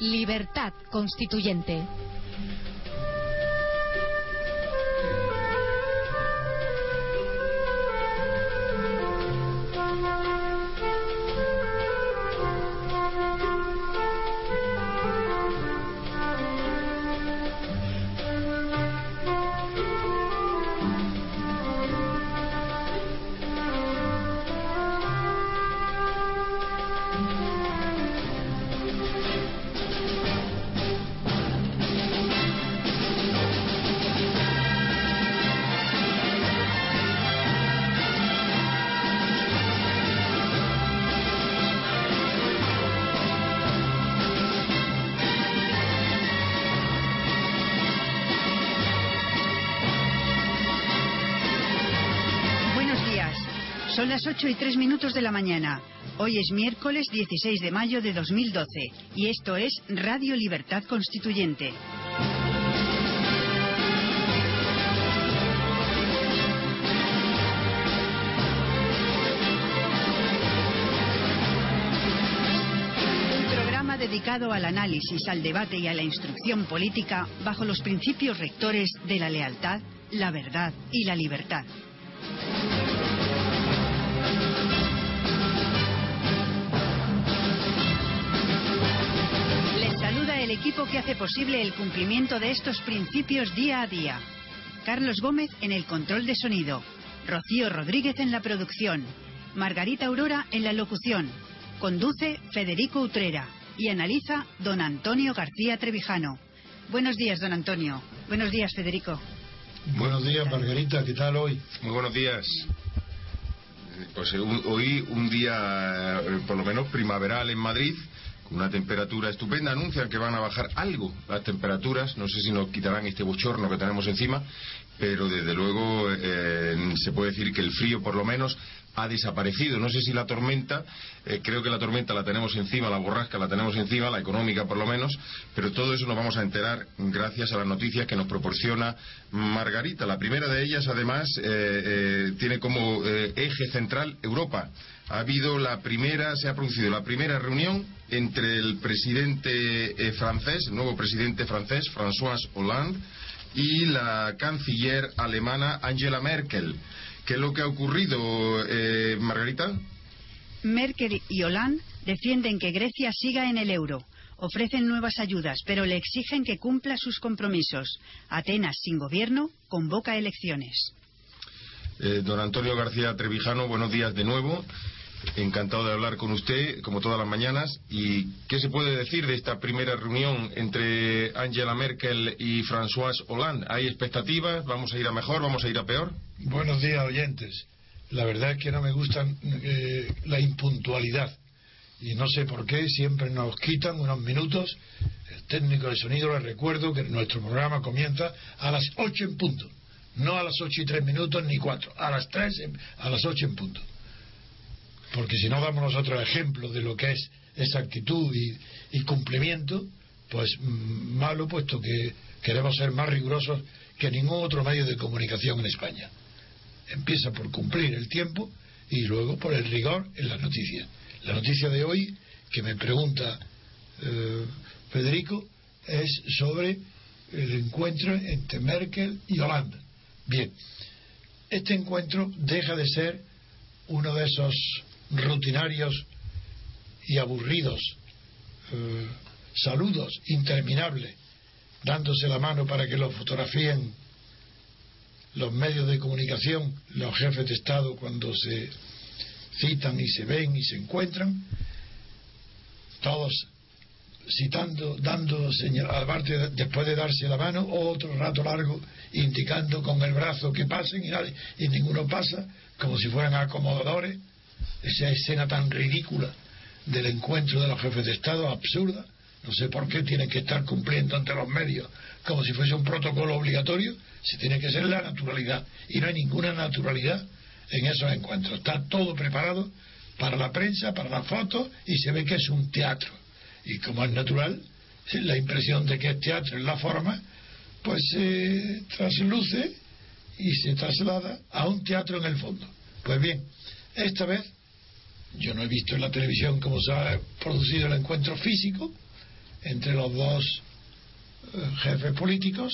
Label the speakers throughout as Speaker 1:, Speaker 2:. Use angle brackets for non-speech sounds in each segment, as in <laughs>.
Speaker 1: Libertad Constituyente.
Speaker 2: Son las 8 y 3 minutos de la mañana. Hoy es miércoles 16 de mayo de 2012 y esto es Radio Libertad Constituyente. Un programa dedicado al análisis, al debate y a la instrucción política bajo los principios rectores de la lealtad, la verdad y la libertad. Equipo que hace posible el cumplimiento de estos principios día a día. Carlos Gómez en el control de sonido, Rocío Rodríguez en la producción, Margarita Aurora en la locución, conduce Federico Utrera y analiza don Antonio García Trevijano. Buenos días, don Antonio. Buenos días, Federico.
Speaker 3: Buenos días, Margarita, ¿qué tal hoy?
Speaker 4: Muy buenos días. Pues eh, hoy un día, eh, por lo menos primaveral en Madrid, una temperatura estupenda. Anuncian que van a bajar algo las temperaturas. No sé si nos quitarán este bochorno que tenemos encima, pero desde luego eh, se puede decir que el frío, por lo menos, ha desaparecido. No sé si la tormenta, eh, creo que la tormenta la tenemos encima, la borrasca la tenemos encima, la económica por lo menos, pero todo eso nos vamos a enterar gracias a las noticias que nos proporciona Margarita. La primera de ellas, además, eh, eh, tiene como eh, eje central Europa. Ha habido la primera, se ha producido la primera reunión entre el presidente eh, francés, el nuevo presidente francés, François Hollande, y la canciller alemana Angela Merkel. ¿Qué es lo que ha ocurrido, eh, Margarita?
Speaker 2: Merkel y Hollande defienden que Grecia siga en el euro. Ofrecen nuevas ayudas, pero le exigen que cumpla sus compromisos. Atenas, sin gobierno, convoca elecciones.
Speaker 4: Eh, don Antonio García Trevijano, buenos días de nuevo. Encantado de hablar con usted, como todas las mañanas. ¿Y qué se puede decir de esta primera reunión entre Angela Merkel y François Hollande? ¿Hay expectativas? ¿Vamos a ir a mejor? ¿Vamos a ir a peor?
Speaker 3: Buenos días, oyentes. La verdad es que no me gusta eh, la impuntualidad. Y no sé por qué siempre nos quitan unos minutos. El técnico de sonido les recuerdo que nuestro programa comienza a las 8 en punto. No a las 8 y 3 minutos ni 4. A las 3, en- a las 8 en punto. Porque si no damos nosotros ejemplo de lo que es esa actitud y, y cumplimiento, pues mm, malo, puesto que queremos ser más rigurosos que ningún otro medio de comunicación en España. Empieza por cumplir el tiempo y luego por el rigor en las noticias. La noticia de hoy que me pregunta eh, Federico es sobre el encuentro entre Merkel y Holanda. Bien, este encuentro deja de ser uno de esos rutinarios y aburridos eh, saludos interminables, dándose la mano para que lo fotografíen los medios de comunicación, los jefes de Estado cuando se citan y se ven y se encuentran, todos citando, dando señal, aparte después de darse la mano, otro rato largo indicando con el brazo que pasen y, y ninguno pasa, como si fueran acomodadores, esa escena tan ridícula del encuentro de los jefes de Estado, absurda, no sé por qué tienen que estar cumpliendo ante los medios como si fuese un protocolo obligatorio, si tiene que ser la naturalidad. Y no hay ninguna naturalidad en esos encuentros. Está todo preparado para la prensa, para las fotos, y se ve que es un teatro. Y como es natural, la impresión de que es teatro en la forma, pues se trasluce y se traslada a un teatro en el fondo. Pues bien, esta vez yo no he visto en la televisión cómo se ha producido el encuentro físico entre los dos eh, jefes políticos,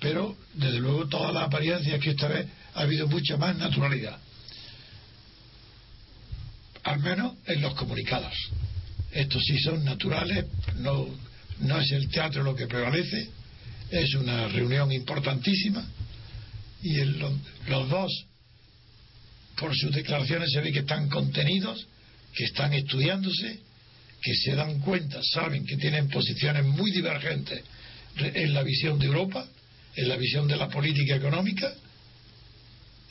Speaker 3: pero desde luego toda la apariencia es que esta vez ha habido mucha más naturalidad. Al menos en los comunicados. Estos sí son naturales, no, no es el teatro lo que prevalece, es una reunión importantísima y los dos, por sus declaraciones, se ve que están contenidos, que están estudiándose, que se dan cuenta, saben que tienen posiciones muy divergentes en la visión de Europa, en la visión de la política económica,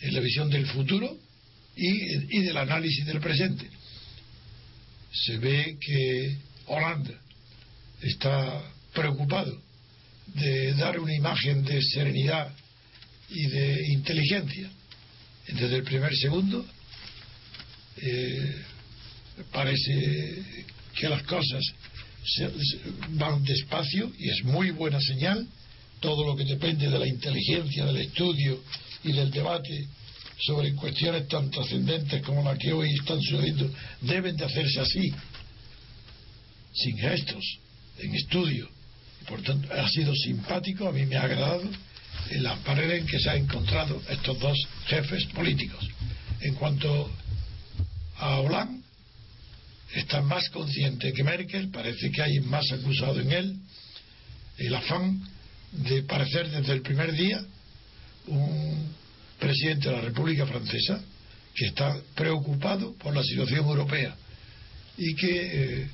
Speaker 3: en la visión del futuro y, del análisis del presente. Se ve que Holanda está preocupado de dar una imagen de serenidad y de inteligencia desde el primer segundo. Eh, parece que las cosas van despacio y es muy buena señal. Todo lo que depende de la inteligencia, del estudio y del debate sobre cuestiones tan trascendentes como la que hoy están sucediendo deben de hacerse así, sin gestos, en estudio. Por tanto, ha sido simpático, a mí me ha agradado en la manera en que se han encontrado estos dos jefes políticos. En cuanto a Hollande, está más consciente que Merkel, parece que hay más acusado en él, el afán de parecer desde el primer día un presidente de la República Francesa que está preocupado por la situación europea y que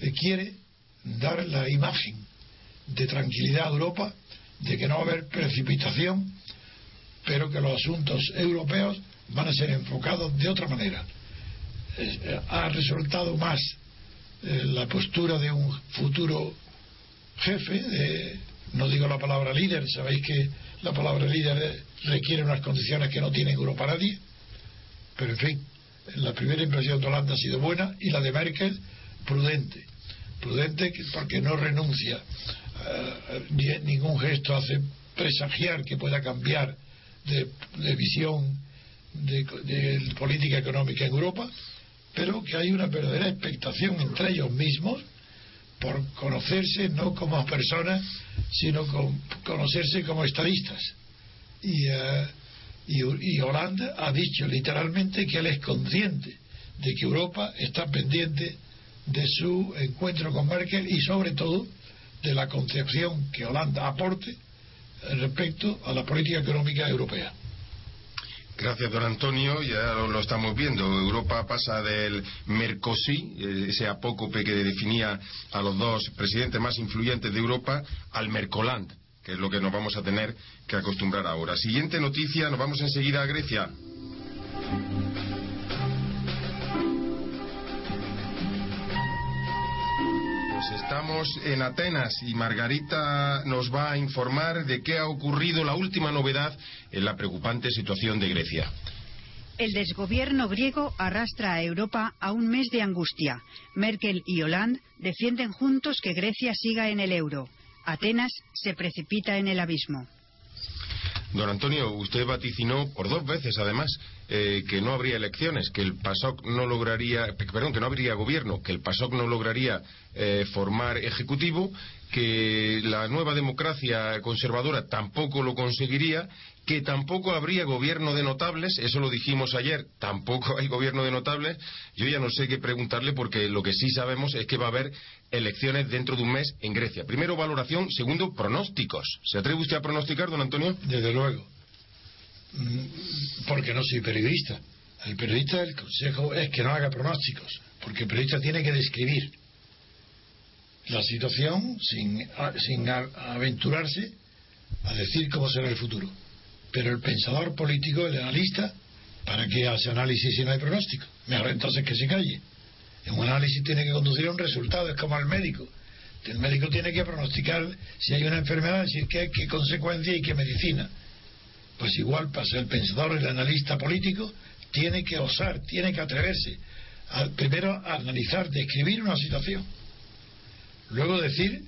Speaker 3: eh, quiere dar la imagen de tranquilidad a Europa, de que no va a haber precipitación, pero que los asuntos europeos van a ser enfocados de otra manera. Eh, ha resultado más eh, la postura de un futuro jefe, no digo la palabra líder, sabéis que la palabra líder requiere unas condiciones que no tiene Europa nadie, pero en fin, la primera impresión de Holanda ha sido buena y la de Merkel prudente, prudente porque no renuncia, eh, ningún gesto hace presagiar que pueda cambiar de, visión de política económica en Europa pero que hay una verdadera expectación entre ellos mismos por conocerse no como personas, sino con conocerse como estadistas. Y, uh, y, y Holanda ha dicho literalmente que él es consciente de que Europa está pendiente de su encuentro con Merkel y sobre todo de la concepción que Holanda aporte respecto a la política económica europea.
Speaker 4: Gracias, don Antonio. Ya lo, estamos viendo. Europa pasa del Mercosí, eh, ese apócope que definía a los dos presidentes más influyentes de Europa, al Mercoland, que es lo que nos vamos a tener que acostumbrar ahora. Siguiente noticia, nos vamos enseguida a Grecia. Estamos en Atenas y Margarita nos va a informar de qué ha ocurrido la última novedad en la preocupante situación de Grecia.
Speaker 2: El desgobierno griego arrastra a Europa a un mes de angustia. Merkel y Hollande defienden juntos que Grecia siga en el euro. Atenas se precipita en el abismo.
Speaker 4: Don Antonio, usted vaticinó por dos veces, además, eh, que no habría elecciones, que el PASOK no lograría, perdón, que no habría gobierno, que el PASOK no lograría eh, formar ejecutivo, que la nueva democracia conservadora tampoco lo conseguiría, que tampoco habría gobierno de notables, eso lo dijimos ayer, tampoco hay gobierno de notables. Yo ya no sé qué preguntarle porque lo que sí sabemos es que va a haber elecciones dentro de un mes en Grecia. Primero, valoración. Segundo, pronósticos. ¿Se atreve usted a pronosticar, don Antonio?
Speaker 3: Desde luego. mm, porque no soy periodista. El periodista, el consejo es que no haga pronósticos, porque el periodista tiene que describir la situación sin, sin aventurarse a decir cómo será el futuro. Pero el pensador político, el analista, ¿para qué hace análisis si no hay pronóstico? Mejor entonces que se calle. Un análisis tiene que conducir a un resultado, es como el médico. El médico tiene que pronosticar si hay una enfermedad, decir qué, qué consecuencia y qué medicina. Pues igual pasa el pensador, el analista político, tiene que osar, tiene que atreverse. primero a analizar, describir una situación. Luego decir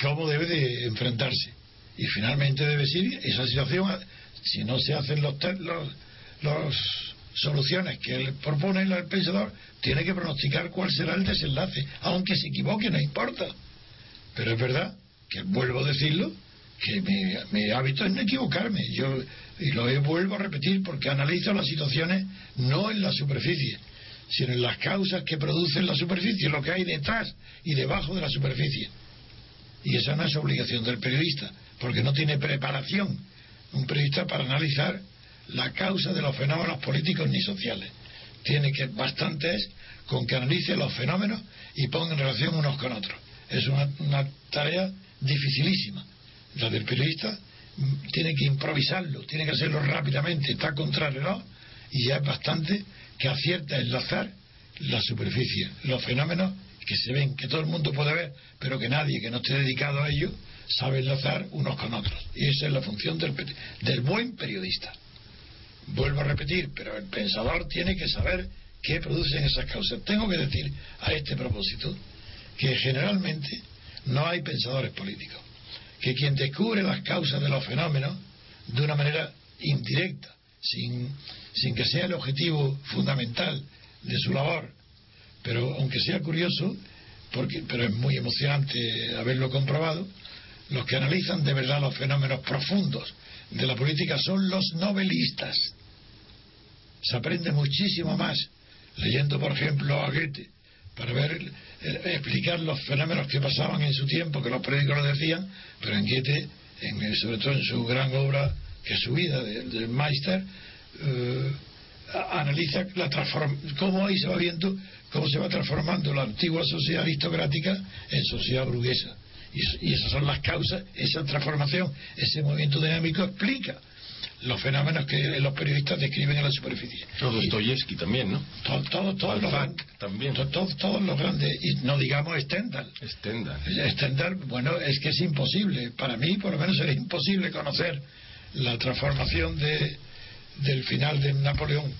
Speaker 3: cómo debe de enfrentarse. Y finalmente debe decir esa situación, si no se hacen los, los soluciones que él propone el pensador, tiene que pronosticar cuál será el desenlace, aunque se equivoque, no importa. Pero es verdad que vuelvo a decirlo, que mi, hábito es no equivocarme. Yo, y lo vuelvo a repetir porque analizo las situaciones no en la superficie, sino en las causas que producen la superficie, lo que hay detrás y debajo de la superficie. Y esa no es obligación del periodista, porque no tiene preparación un periodista para analizar la causa de los fenómenos políticos ni sociales. Tiene que bastante con que analice los fenómenos y ponga en relación unos con otros. Es una, tarea dificilísima. La del periodista mm, tiene que improvisarlo, tiene que hacerlo rápidamente, está contra reloj y ya es bastante que acierta enlazar la superficie, los fenómenos que se ven, que todo el mundo puede ver, pero que nadie que no esté dedicado a ello sabe enlazar unos con otros. Y esa es la función del, del buen periodista. Vuelvo a repetir, pero el pensador tiene que saber qué producen esas causas. Tengo que decir a este propósito que generalmente no hay pensadores políticos, que quien descubre las causas de los fenómenos de una manera indirecta, sin, sin que sea el objetivo fundamental de su labor, pero aunque sea curioso, porque, pero es muy emocionante haberlo comprobado, los que analizan de verdad los fenómenos profundos de la política son los novelistas. Se aprende muchísimo más leyendo, por ejemplo, a Goethe, para ver, eh, explicar los fenómenos que pasaban en su tiempo, que los periódicos lo decían, pero en Goethe, en, sobre todo en su gran obra, que es su vida, del Meister, eh, analiza la cómo ahí se va viendo cómo se va transformando la antigua sociedad aristocrática en sociedad burguesa. Y, esas son las causas, esa transformación, ese movimiento dinámico explica los fenómenos que los periodistas describen en la superficie.
Speaker 4: Dostoyevsky también, ¿no?
Speaker 3: Todos todo, los,
Speaker 4: también.
Speaker 3: todos los grandes, y no digamos Stendhal.
Speaker 4: Stendhal.
Speaker 3: Stendhal, bueno, es que es imposible, para mí por lo menos es imposible conocer la transformación de, del final de Napoleón,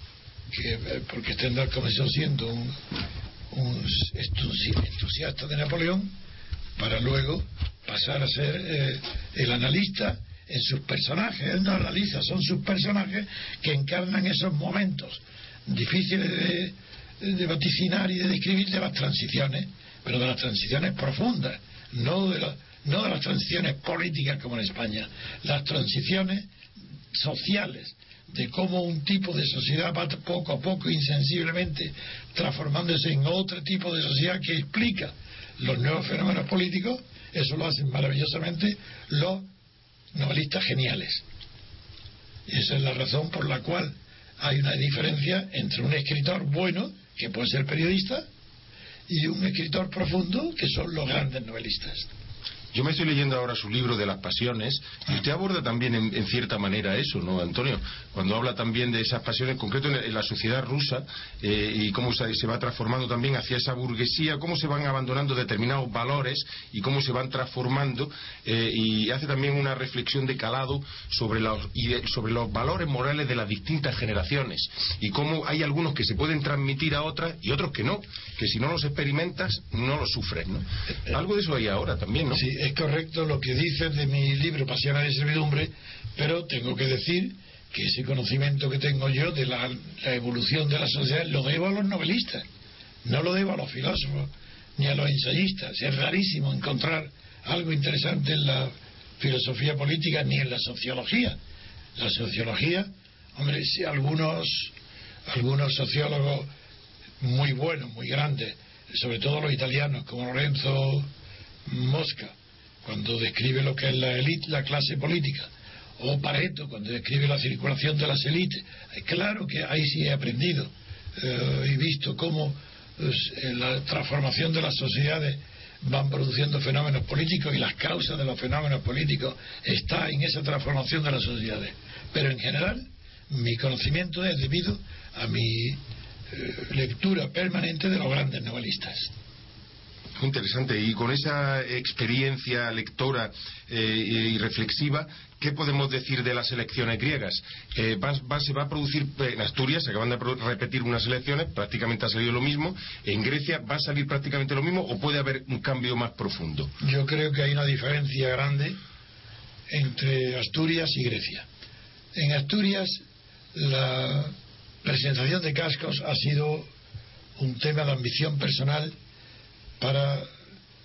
Speaker 3: que, eh, porque Stendhal comenzó siendo un, un entusiasta de Napoleón, para luego pasar a ser eh, el analista en sus personajes. Él no analiza, son sus personajes que encarnan esos momentos difíciles de, vaticinar y de describir de las transiciones, pero de las transiciones profundas, no de, no de las transiciones políticas como en España, las transiciones sociales, de cómo un tipo de sociedad va poco a poco, insensiblemente, transformándose en otro tipo de sociedad que explica los nuevos fenómenos políticos, eso lo hacen maravillosamente los novelistas geniales. Y esa es la razón por la cual hay una diferencia entre un escritor bueno, que puede ser periodista, y un escritor profundo, que son los grandes novelistas.
Speaker 4: Yo me estoy leyendo ahora su libro de las pasiones y usted aborda también en, cierta manera eso, ¿no, Antonio? Cuando habla también de esas pasiones, en concreto en, la sociedad rusa eh, y cómo se, va transformando también hacia esa burguesía, cómo se van abandonando determinados valores y cómo se van transformando eh, y hace también una reflexión de calado sobre los, sobre los valores morales de las distintas generaciones y cómo hay algunos que se pueden transmitir a otras y otros que no, que si no los experimentas no los sufres, ¿no? Eh, Algo de eso hay ahora también, ¿no?
Speaker 3: Sí, es correcto lo que dices de mi libro Pasiones de Servidumbre, pero tengo que decir que ese conocimiento que tengo yo de la, evolución de la sociedad lo debo a los novelistas, no lo debo a los filósofos ni a los ensayistas. Es rarísimo encontrar algo interesante en la filosofía política ni en la sociología. La sociología, hombre, si algunos, algunos sociólogos muy buenos, muy grandes, sobre todo los italianos, como Lorenzo Mosca, cuando describe lo que es la élite, la clase política, O Pareto, cuando describe la circulación de las élites. Claro que ahí sí he aprendido eh, y visto cómo pues, la transformación de las sociedades van produciendo fenómenos políticos y las causas de los fenómenos políticos están en esa transformación de las sociedades. Pero en general, mi conocimiento es debido a mi eh, lectura permanente de los grandes novelistas.
Speaker 4: Interesante. Y con esa experiencia lectora eh, y reflexiva, ¿qué podemos decir de las elecciones griegas? Eh, se va a producir en Asturias, se acaban de repetir unas elecciones, prácticamente ha salido lo mismo. ¿En Grecia va a salir prácticamente lo mismo o puede haber un cambio más profundo?
Speaker 3: Yo creo que hay una diferencia grande entre Asturias y Grecia. En Asturias, la presentación de cascos ha sido un tema de ambición personal para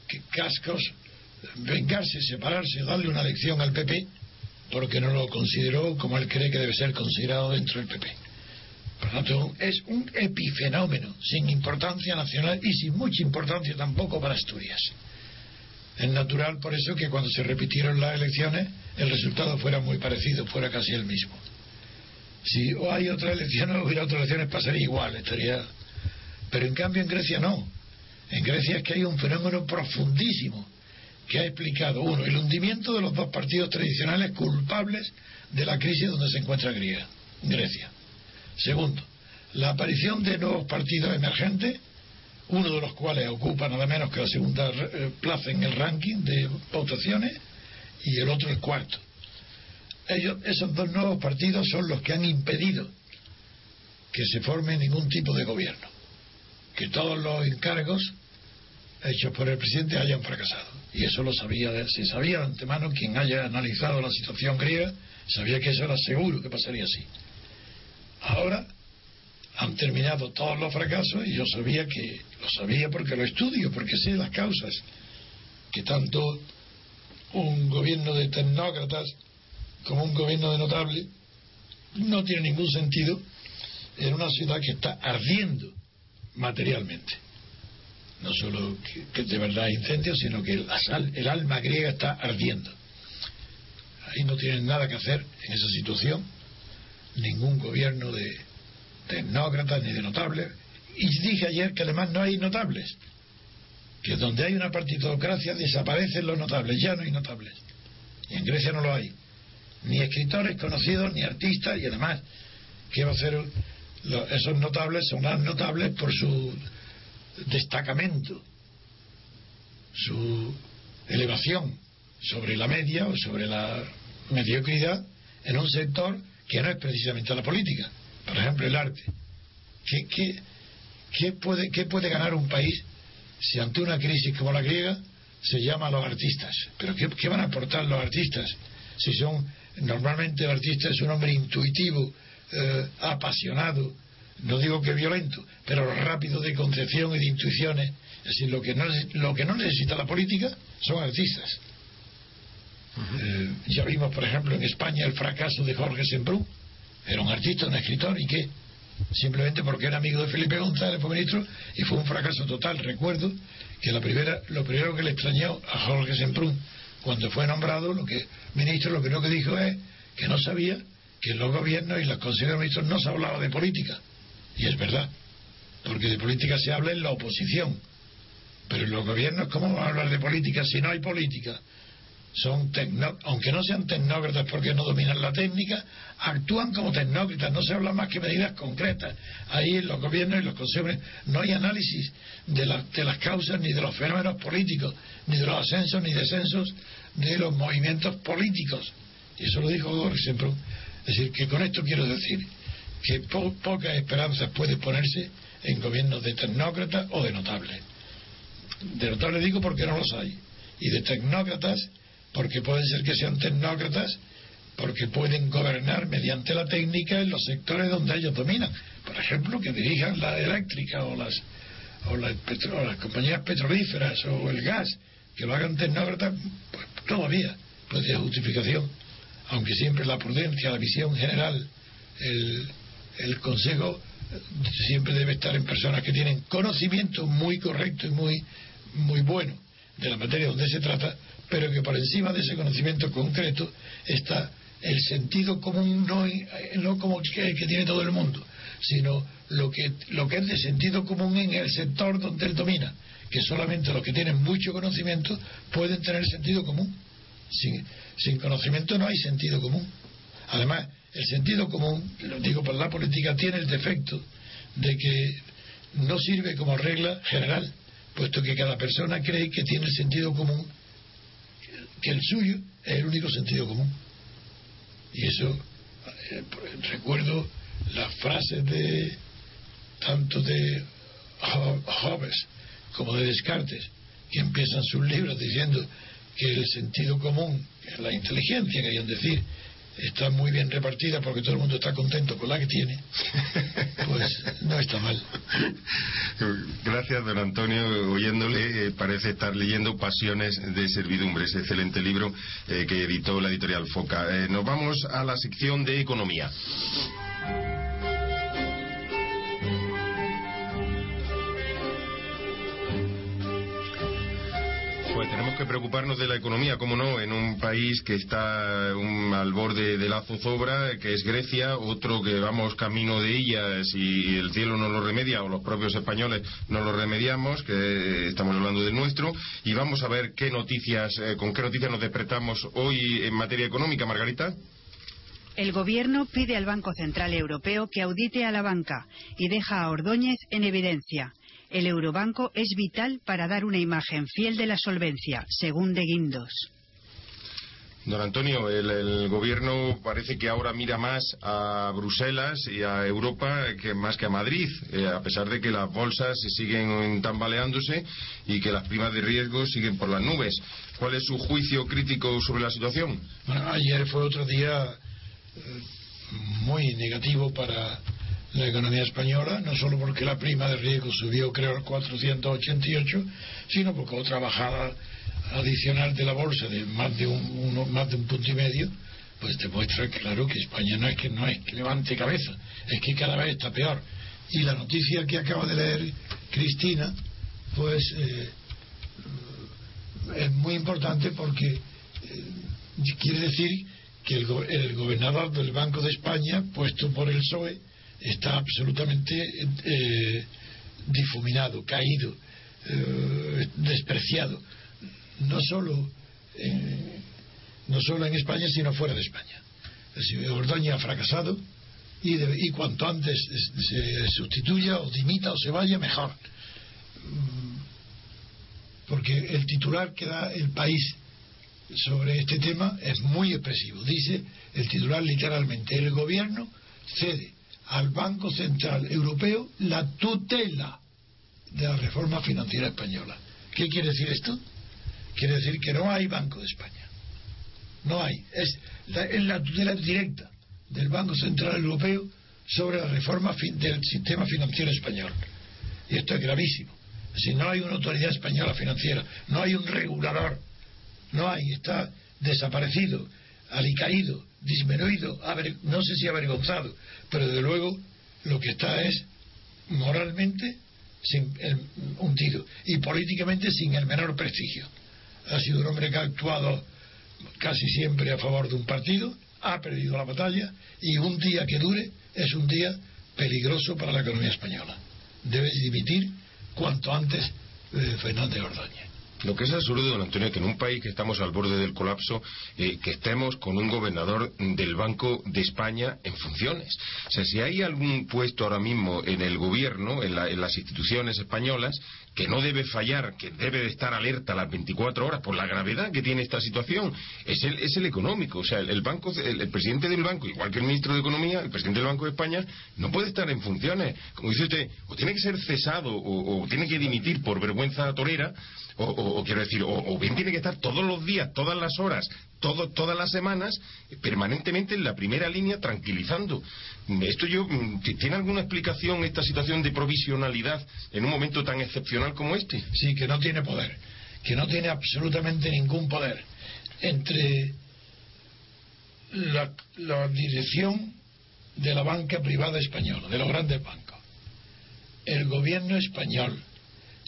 Speaker 3: que Cascos vengarse, separarse, darle una lección al PP, porque no lo consideró como él cree que debe ser considerado dentro del PP. Por lo tanto, es un epifenómeno sin importancia nacional y sin mucha importancia tampoco para Asturias. Es natural por eso que cuando se repitieron las elecciones el resultado fuera muy parecido, fuera casi el mismo. Si o hay otra elección o <laughs> hubiera otras elecciones pasaría igual, estaría. Pero en cambio en Grecia no. En Grecia es que hay un fenómeno profundísimo que ha explicado, uno, el hundimiento de los dos partidos tradicionales culpables de la crisis donde se encuentra Grecia. Segundo, la aparición de nuevos partidos emergentes, uno de los cuales ocupa nada menos que la segunda eh, plaza en el ranking de votaciones y el otro el cuarto. Esos dos nuevos partidos son los que han impedido que se forme ningún tipo de gobierno que todos los encargos hechos por el presidente hayan fracasado. Y eso lo sabía, se sabía de antemano quien haya analizado la situación griega, sabía que eso era seguro que pasaría así. Ahora han terminado todos los fracasos y yo sabía que, lo sabía porque lo estudio, porque sé las causas, que tanto un gobierno de tecnócratas como un gobierno de notables no tiene ningún sentido en una ciudad que está ardiendo materialmente. No solo que, de verdad hay incendios, sino que el, el alma griega está ardiendo. Ahí no tienen nada que hacer en esa situación, ningún gobierno de tecnócratas ni de notables. Y dije ayer que además no hay notables, que donde hay una partidocracia desaparecen los notables, ya no hay notables. Y en Grecia no lo hay. Ni escritores conocidos, ni artistas, y además, ¿qué va a hacer esos notables son notables por su destacamento, su elevación sobre la media o sobre la mediocridad en un sector que no es precisamente la política. Por ejemplo, el arte. ¿Qué, qué, puede, qué puede ganar un país si ante una crisis como la griega se llama a los artistas? ¿Pero qué, qué van a aportar los artistas? Si son, normalmente el artista es un hombre intuitivo, eh, apasionado, no digo que violento, pero rápido de concepción y de intuiciones. Es decir, lo que no, lo que no necesita la política son artistas. Eh, ya vimos, por ejemplo, en España el fracaso de Jorge Semprún. Era un artista, un escritor, ¿y qué? Simplemente porque era amigo de Felipe González, fue ministro, y fue un fracaso total. Recuerdo que la primera, lo primero que le extrañó a Jorge Semprún cuando fue nombrado lo que ministro, lo primero que dijo es que no sabía que en los gobiernos y los consejos de ministros no se hablaba de política. Y es verdad, porque de política se habla en la oposición. Pero en los gobiernos, ¿cómo van a hablar de política si no hay política? Son aunque no sean tecnócratas porque no dominan la técnica, actúan como tecnócratas, no se habla más que medidas concretas. Ahí en los gobiernos y los consejos no hay análisis de, de las causas ni de los fenómenos políticos, ni de los ascensos ni descensos de los movimientos políticos. Y eso lo dijo Gorg siempre. Es decir, que con esto quiero decir que pocas esperanzas puede ponerse en gobiernos de tecnócratas o de notables. De notables digo porque no los hay. Y de tecnócratas porque pueden ser que sean tecnócratas porque pueden gobernar mediante la técnica en los sectores donde ellos dominan. Por ejemplo, que dirijan la eléctrica o las, o las, las compañías petrolíferas o el gas, que lo hagan tecnócratas, pues todavía puede ser justificación, aunque siempre la prudencia, la visión general, el, el Consejo siempre debe estar en personas que tienen conocimiento muy correcto y muy, muy bueno de la materia donde se trata, pero que por encima de ese conocimiento concreto está el sentido común no, no como el que tiene todo el mundo, sino lo que, lo que es de sentido común en el sector donde él domina, que solamente los que tienen mucho conocimiento pueden tener sentido común. Sin, sin conocimiento no hay sentido común. Además, el sentido común, lo digo por la política, tiene el defecto de que no sirve como regla general, puesto que cada persona cree que tiene el sentido común, que el suyo es el único sentido común. Y eso, eh, recuerdo las frases de tanto de Hobbes como de Descartes, que empiezan sus libros diciendo que el sentido común, la inteligencia, querían decir, está muy bien repartida porque todo el mundo está contento con la que tiene, pues no está mal.
Speaker 4: Gracias, don Antonio. Oyéndole, eh, parece estar leyendo Pasiones de Servidumbre, ese excelente libro eh, que editó la editorial Foca. Eh, nos vamos a la sección de Economía. Tenemos que preocuparnos de la economía, cómo no, en un país que está al borde de la zozobra, que es Grecia, otro que vamos camino de ella si el cielo no lo remedia o los propios españoles no lo remediamos, que estamos hablando del nuestro, y vamos a ver qué noticias, eh, con qué noticias nos despertamos hoy en materia económica, Margarita.
Speaker 2: El Gobierno pide al Banco Central Europeo que audite a la banca y deja a Ordóñez en evidencia. El Eurobanco es vital para dar una imagen fiel de la solvencia, según De Guindos.
Speaker 4: Don Antonio, el, gobierno parece que ahora mira más a Bruselas y a Europa que más que a Madrid, eh, a pesar de que las bolsas siguen tambaleándose y que las primas de riesgo siguen por las nubes. ¿Cuál es su juicio crítico sobre la situación?
Speaker 3: Bueno, ayer fue otro día eh, muy negativo para la economía española, no solo porque la prima de riesgo subió, creo, al 488, sino porque otra bajada adicional de la bolsa de más de un, más de un punto y medio, pues demuestra claro que España no es que no es que levante cabeza, es que cada vez está peor. Y la noticia que acaba de leer Cristina, pues eh, es muy importante porque eh, quiere decir que el, el, gobernador del Banco de España, puesto por el PSOE, está absolutamente eh, difuminado, caído, eh, despreciado, no solo, en, no solo en España, sino fuera de España. El Ordóñez ha fracasado y, y cuanto antes se sustituya o dimita o se vaya, mejor. Mm, porque el titular que da el país sobre este tema es muy expresivo. Dice el titular literalmente, el gobierno cede al Banco Central Europeo la tutela de la reforma financiera española. ¿Qué quiere decir esto? Quiere decir que no hay Banco de España. No hay. Es la, tutela directa del Banco Central Europeo sobre la reforma del sistema financiero español. Y esto es gravísimo. Si no hay una autoridad española financiera, no hay un regulador, no hay, está desaparecido, alicaído, disminuido, no sé si avergonzado, pero desde luego lo que está es moralmente sin el, hundido y políticamente sin el menor prestigio. Ha sido un hombre que ha actuado casi siempre a favor de un partido, ha perdido la batalla y un día que dure es un día peligroso para la economía española. Debe dimitir cuanto antes eh, Fernández Ordóñez.
Speaker 4: Lo que es absurdo, don Antonio, que en un país que estamos al borde del colapso, eh, que estemos con un gobernador del Banco de España en funciones. O sea, si hay algún puesto ahora mismo en el gobierno, en, las instituciones españolas, que no debe fallar, que debe de estar alerta las 24 horas por la gravedad que tiene esta situación, es el, es el económico. O sea, el, banco, el, presidente del banco, igual que el ministro de Economía, el presidente del Banco de España, no puede estar en funciones. Como dice usted, o tiene que ser cesado o, o tiene que dimitir por vergüenza torera, o, quiero decir, o, bien tiene que estar todos los días, todas las horas, todo, todas las semanas, permanentemente en la primera línea tranquilizando. Esto yo, mm, ¿tiene alguna explicación esta situación de provisionalidad en un momento tan excepcional como este?
Speaker 3: Sí, que no tiene poder, que no tiene absolutamente ningún poder. Entre la, dirección de la banca privada española, de los grandes bancos, el gobierno español,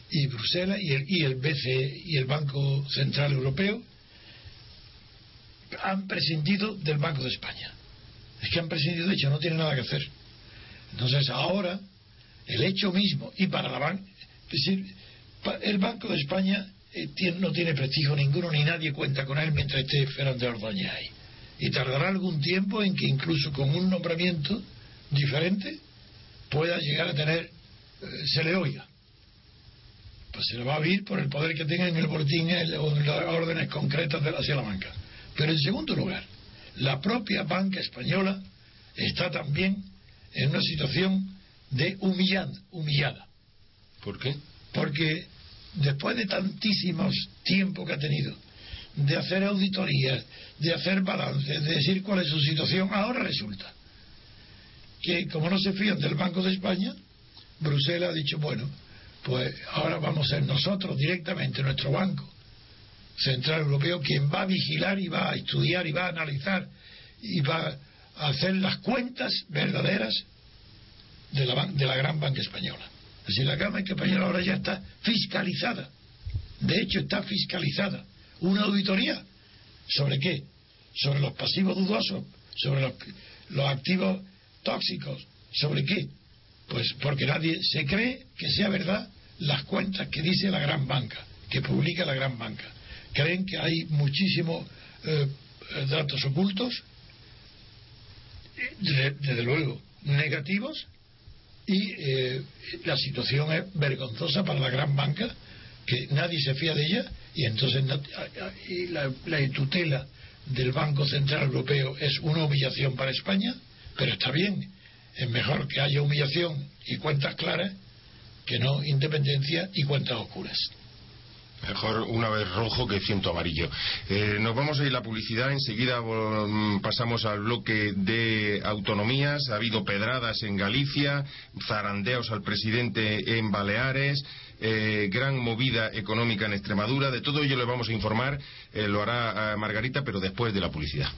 Speaker 3: y Bruselas y el, y el BCE y el Banco Central Europeo han prescindido del Banco de España. Es que han prescindido de hecho, no tienen nada que hacer. Entonces ahora, el hecho mismo, y para la banca, es decir, el Banco de España eh, no tiene prestigio ninguno, ni nadie cuenta con él mientras esté Fernández Ordóñez ahí. Y tardará algún tiempo en que incluso con un nombramiento diferente pueda llegar a tener, eh, se le oiga. Pues se le va a oír por el poder que tenga en el boletín o en las órdenes concretas de la banca. Pero en segundo lugar, la propia banca española está también en una situación de humillada.
Speaker 4: ¿Por qué?
Speaker 3: Porque después de tantísimos tiempos que ha tenido, de hacer auditorías, de hacer balances, de decir cuál es su situación, ahora resulta que como no se fían del Banco de España, Bruselas ha dicho, bueno, pues ahora vamos a ser nosotros directamente, nuestro Banco Central Europeo, quien va a vigilar y va a estudiar y va a analizar y va a hacer las cuentas verdaderas de la, de la gran banca española. Es decir, la gran banca española ahora ya está fiscalizada. De hecho, está fiscalizada. Una auditoría. ¿Sobre qué? Sobre los pasivos dudosos, sobre los, los activos tóxicos. ¿Sobre qué? Pues porque nadie se cree que sea verdad las cuentas que dice la gran banca, que publica la gran banca. Creen que hay muchísimos eh, datos ocultos, desde luego negativos, y eh, la situación es vergonzosa para la gran banca, que nadie se fía de ella, y entonces y la, la tutela del Banco Central Europeo es una humillación para España pero está bien, es mejor que haya humillación y cuentas claras que no independencia y cuentas oscuras.
Speaker 4: Mejor una vez rojo que ciento amarillo. Eh, nos vamos a ir a la publicidad. Enseguida mm, pasamos al bloque de autonomías. Ha habido pedradas en Galicia, zarandeos al presidente en Baleares, eh, gran movida económica en Extremadura. De todo ello le vamos a informar. Eh, lo hará Margarita, pero después de la publicidad.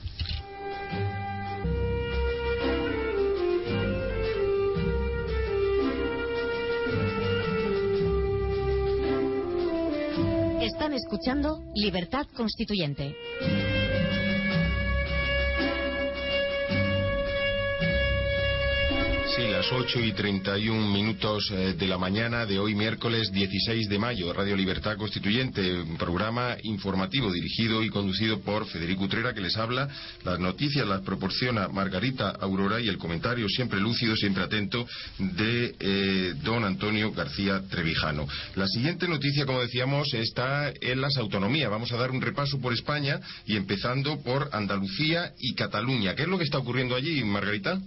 Speaker 1: Escuchando Libertad Constituyente.
Speaker 4: Sí, las 8 y 31 minutos eh, de la mañana de hoy, miércoles 16 de mayo, Radio Libertad Constituyente, programa informativo dirigido y conducido por Federico Utrera, que les habla. Las noticias las proporciona Margarita Aurora y el comentario siempre lúcido, siempre atento, de eh, don Antonio García Trevijano. La siguiente noticia, como decíamos, está en las autonomías. Vamos a dar un repaso por España y empezando por Andalucía y Cataluña. ¿Qué es lo que está ocurriendo allí, Margarita?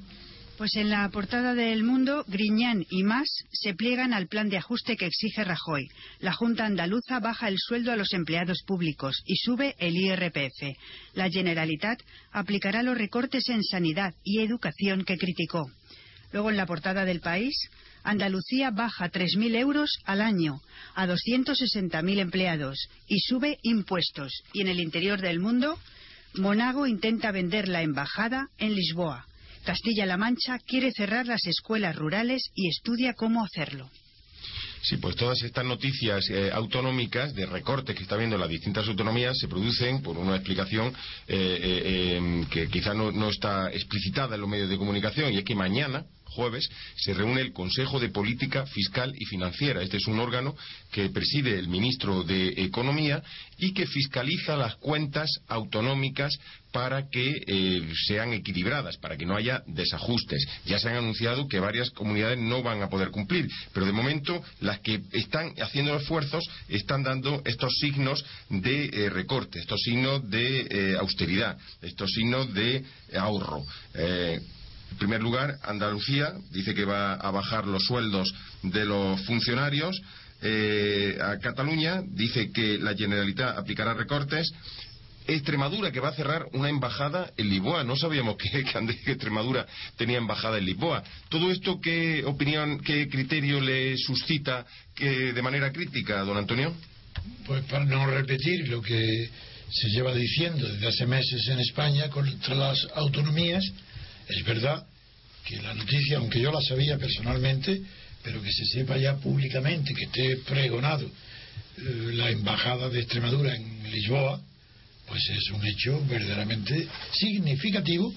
Speaker 2: Pues en la portada del Mundo, Griñán y más se pliegan al plan de ajuste que exige Rajoy. La Junta Andaluza baja el sueldo a los empleados públicos y sube el IRPF. La Generalitat aplicará los recortes en sanidad y educación que criticó. Luego en la portada del país, Andalucía baja 3.000 euros al año a 260.000 empleados y sube impuestos. Y en el interior del mundo, Monago intenta vender la embajada en Lisboa. Castilla-La Mancha quiere cerrar las escuelas rurales y estudia cómo hacerlo.
Speaker 4: Sí, pues todas estas noticias eh, autonómicas de recortes que está viendo las distintas autonomías se producen por una explicación eh, eh, em, que quizá no, está explicitada en los medios de comunicación y es que mañana jueves se reúne el Consejo de Política Fiscal y Financiera. Este es un órgano que preside el ministro de Economía y que fiscaliza las cuentas autonómicas para que eh, sean equilibradas, para que no haya desajustes. Ya se han anunciado que varias comunidades no van a poder cumplir, pero de momento las que están haciendo esfuerzos están dando estos signos de eh, recorte, estos signos de eh, austeridad, estos signos de ahorro. En primer lugar, Andalucía dice que va a bajar los sueldos de los funcionarios. a Cataluña dice que la Generalitat aplicará recortes Extremadura que va a cerrar una embajada en Lisboa. No sabíamos que, que, Extremadura tenía embajada en Lisboa. ¿Todo esto qué opinión, qué criterio le suscita que, de manera crítica, don Antonio?
Speaker 3: Pues para no repetir lo que se lleva diciendo desde hace meses en España contra las autonomías, es verdad que la noticia, aunque yo la sabía personalmente, pero que se sepa ya públicamente, que esté pregonado eh, la embajada de Extremadura en Lisboa, pues es un hecho verdaderamente significativo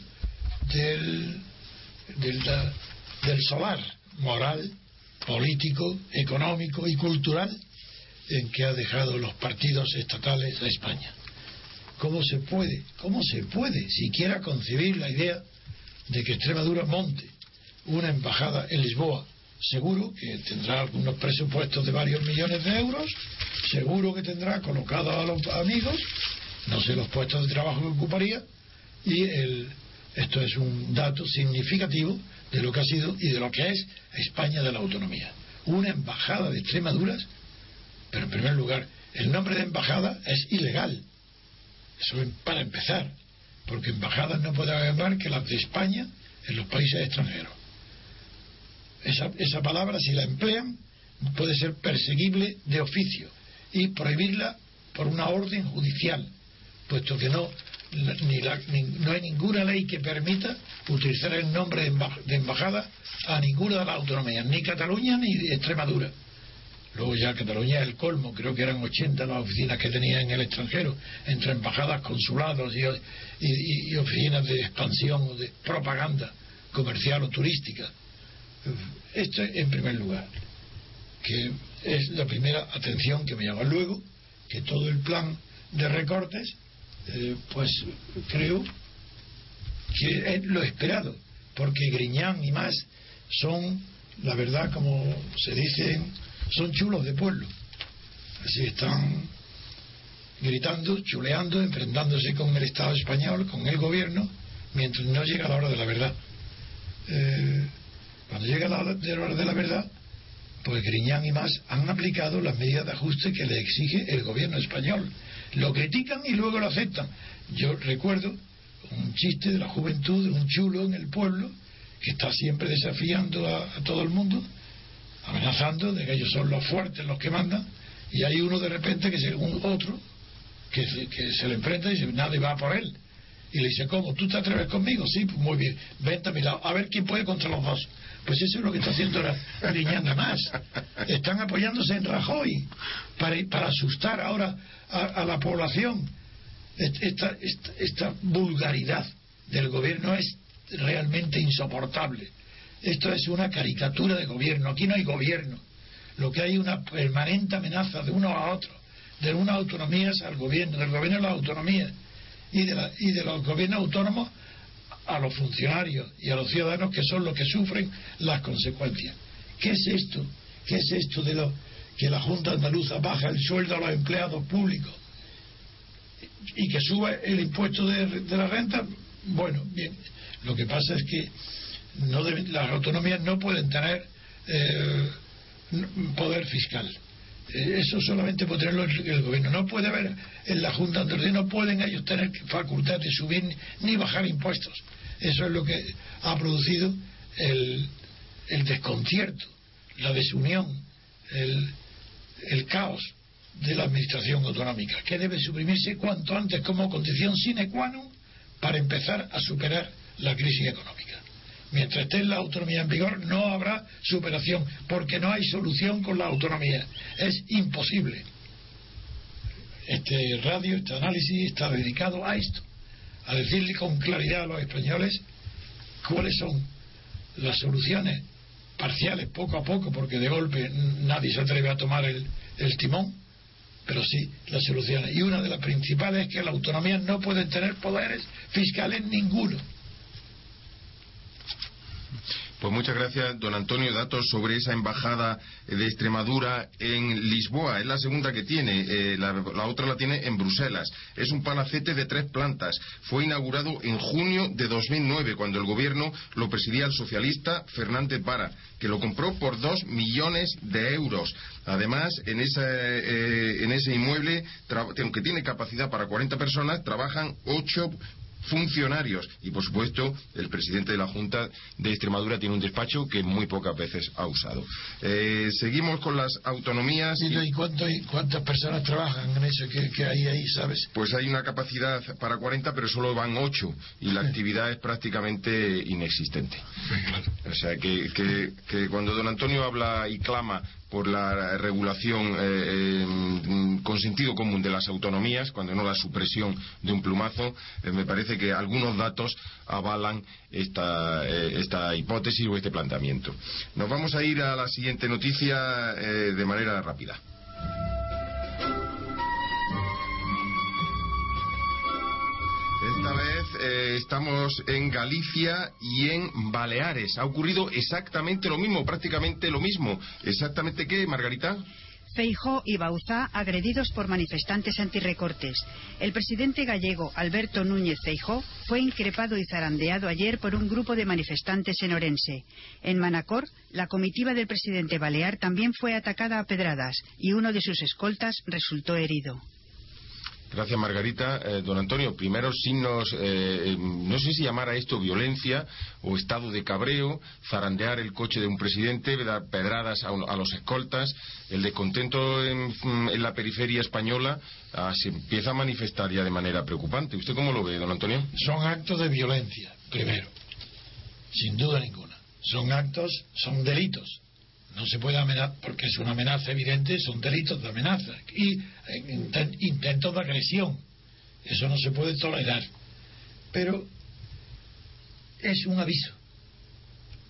Speaker 3: del, del, del solar moral, político, económico y cultural en que ha dejado los partidos estatales a España. ¿Cómo se puede, cómo se puede siquiera concebir la idea de que Extremadura monte una embajada en Lisboa? Seguro que tendrá algunos presupuestos de varios millones de euros, seguro que tendrá colocado a los amigos, no sé los puestos de trabajo que ocuparía, y el, esto es un dato significativo de lo que ha sido y de lo que es España de la autonomía. Una embajada de Extremadura, pero en primer lugar, el nombre de embajada es ilegal. Eso para empezar, porque embajadas no puede haber que las de España en los países extranjeros. Esa, esa palabra, si la emplean, puede ser perseguible de oficio y prohibirla por una orden judicial, puesto que no ni no hay ninguna ley que permita utilizar el nombre de, embajada a ninguna de las autonomías, ni Cataluña ni Extremadura. Luego ya Cataluña el colmo, creo que eran 80 las oficinas que tenía en el extranjero, entre embajadas, consulados y, oficinas de expansión o de propaganda comercial o turística. Esto en primer lugar, que es la primera atención que me llama. Luego, que todo el plan de recortes eh, pues creo que es lo esperado, porque Griñán y más son, la verdad, como se dice, son chulos de pueblo. Así están gritando, chuleando, enfrentándose con el Estado español, con el gobierno, mientras no llega la hora de la verdad. Eh, cuando llega la hora de la verdad, pues Griñán y más han aplicado las medidas de ajuste que le exige el gobierno español lo critican y luego lo aceptan. Yo recuerdo un chiste de la juventud de un chulo en el pueblo que está siempre desafiando a, todo el mundo, amenazando de que ellos son los fuertes, los que mandan, y hay uno de repente que es un otro que, que se le enfrenta y dice, nadie va por él. Y le dice, ¿cómo? ¿Tú te atreves conmigo? Sí, pues muy bien, vente a mi lado, a ver quién puede contra los dos. Pues eso es lo que está haciendo la <laughs> Griñán más. Están apoyándose en Rajoy para, para asustar ahora a, la población. Esta, esta, vulgaridad del gobierno es realmente insoportable. Esto es una caricatura de gobierno. Aquí no hay gobierno. Lo que hay es una permanente amenaza de uno a otro, de unas autonomías al gobierno, del gobierno a la autonomía y de, la, y de los gobiernos autónomos a los funcionarios y a los ciudadanos que son los que sufren las consecuencias. ¿Qué es esto? ¿Qué es esto de lo que la Junta Andaluza baja el sueldo a los empleados públicos y que sube el impuesto de, la renta? Bueno, bien, lo que pasa es que no las autonomías no pueden tener eh, poder fiscal. Eh, eso solamente puede tenerlo el, gobierno. No puede haber en la Junta Andaluza, no pueden ellos tener facultad de subir ni bajar impuestos. Eso es lo que ha producido el, desconcierto, la desunión, el, el caos de la administración autonómica, que debe suprimirse cuanto antes como condición sine qua non para empezar a superar la crisis económica. Mientras esté la autonomía en vigor no habrá superación, porque no hay solución con la autonomía. Es imposible. Este radio, este análisis está dedicado a esto, a decirle con claridad a los españoles cuáles son las soluciones parciales, poco a poco, porque de golpe nadie se atreve a tomar el, timón, pero sí las soluciones. Y una de las principales es que las autonomías no pueden tener poderes fiscales ninguno
Speaker 4: pues muchas gracias, don Antonio. Datos sobre esa embajada de Extremadura en Lisboa. Es la segunda que tiene. Eh, la, otra la tiene en Bruselas. Es un palacete de tres plantas. Fue inaugurado en junio de 2009, cuando el gobierno lo presidía el socialista Fernández Vara, que lo compró por dos millones de euros. Además, en, eh, en ese inmueble, aunque tiene capacidad para 40 personas, trabajan ocho funcionarios y, por supuesto, el presidente de la Junta de Extremadura tiene un despacho que muy pocas veces ha usado. Eh, seguimos con las autonomías.
Speaker 3: ¿Y, cuántas personas trabajan en eso que, hay ahí, sabes?
Speaker 4: Pues hay una capacidad para 40, pero solo van 8 y la actividad es prácticamente inexistente. O sea, que, que cuando don Antonio habla y clama por la regulación eh, con sentido común de las autonomías, cuando no la supresión de un plumazo, eh, me parece que algunos datos avalan esta, eh, esta, hipótesis o este planteamiento. Nos vamos a ir a la siguiente noticia de manera rápida. Eh, estamos en Galicia y en Baleares. Ha ocurrido exactamente lo mismo, prácticamente lo mismo. ¿Exactamente qué, Margarita?
Speaker 2: Feijó y Bauzá agredidos por manifestantes antirrecortes. El presidente gallego Alberto Núñez Feijó fue increpado y zarandeado ayer por un grupo de manifestantes en Orense. En Manacor, la comitiva del presidente Balear también fue atacada a pedradas y uno de sus escoltas resultó herido.
Speaker 4: Gracias, Margarita. Eh, don Antonio, primero signos, eh, eh, no sé si llamar a esto violencia o estado de cabreo, zarandear el coche de un presidente, dar pedradas a, los escoltas, el descontento en, en la periferia española ah, se empieza a manifestar ya de manera preocupante. ¿Usted cómo lo ve, don Antonio?
Speaker 3: Son actos de violencia, primero, sin duda ninguna. Son actos, son delitos no se puede amenazar, porque es una amenaza evidente, son delitos de amenaza y intentos de agresión. Eso no se puede tolerar. Pero es un aviso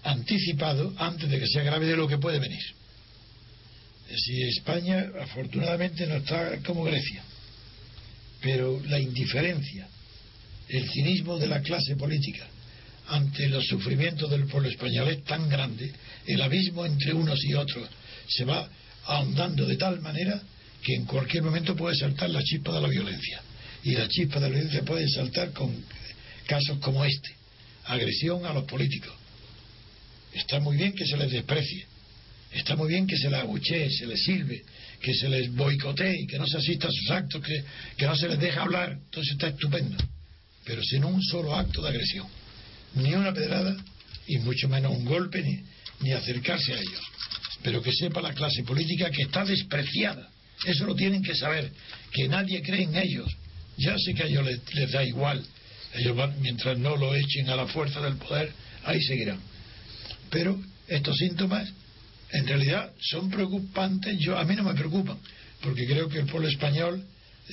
Speaker 3: anticipado antes de que sea grave de lo que puede venir. Si España afortunadamente no está como Grecia, pero la indiferencia, el cinismo de la clase política ante los sufrimientos del pueblo español es tan grande, el abismo entre unos y otros se va ahondando de tal manera que en cualquier momento puede saltar la chispa de la violencia. Y la chispa de la violencia puede saltar con casos como este, agresión a los políticos. Está muy bien que se les desprecie, está muy bien que se les abuchee, se les sirve, que se les boicotee, que no se asista a sus actos, que, que no se les deja hablar, eso está estupendo, pero sin un solo acto de agresión ni una pedrada y mucho menos un golpe ni, acercarse a ellos. Pero que sepa la clase política que está despreciada. Eso lo tienen que saber, que nadie cree en ellos. Ya sé que a ellos les, da igual. Ellos van, mientras no lo echen a la fuerza del poder, ahí seguirán. Pero estos síntomas en realidad son preocupantes. Yo, a mí no me preocupan, porque creo que el pueblo español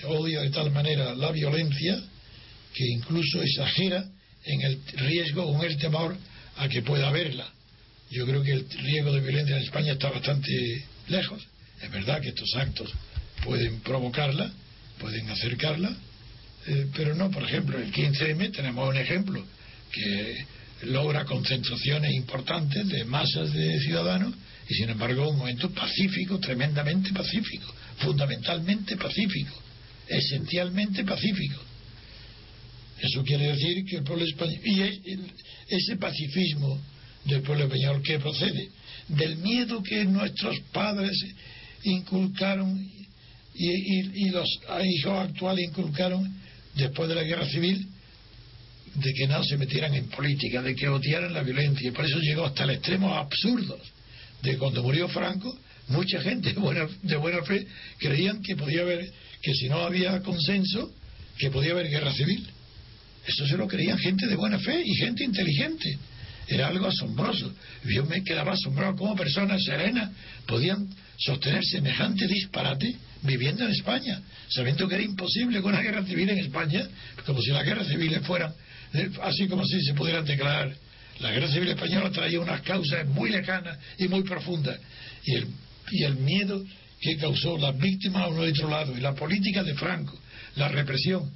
Speaker 3: odia de tal manera la violencia que incluso exagera en el riesgo o en el temor a que pueda haberla. Yo creo que el riesgo de violencia en España está bastante lejos. Es verdad que estos actos pueden provocarla, pueden acercarla, eh, pero no, por ejemplo, el 15M tenemos un ejemplo que logra concentraciones importantes de masas de ciudadanos y sin embargo un momento pacífico, tremendamente pacífico, fundamentalmente pacífico, esencialmente pacífico. Eso quiere decir que el pueblo español. Y ese pacifismo del pueblo español que procede del miedo que nuestros padres inculcaron y, los hijos actuales inculcaron después de la guerra civil de que no se metieran en política, de que odiaran la violencia. Y por eso llegó hasta el extremo absurdo de cuando murió Franco, mucha gente de buena, de buena fe creían que podía haber, que si no había consenso, que podía haber guerra civil. Eso se lo creían gente de buena fe y gente inteligente. Era algo asombroso. Yo me quedaba asombrado cómo personas serenas podían sostener semejante disparate viviendo en España, sabiendo que era imposible con una guerra civil en España, como si las guerras civiles fueran, eh, así como si se pudieran declarar. La guerra civil española traía unas causas muy lejanas y muy profundas. Y el, y el miedo que causó las víctimas a uno de otro lado, y la política de Franco, la represión,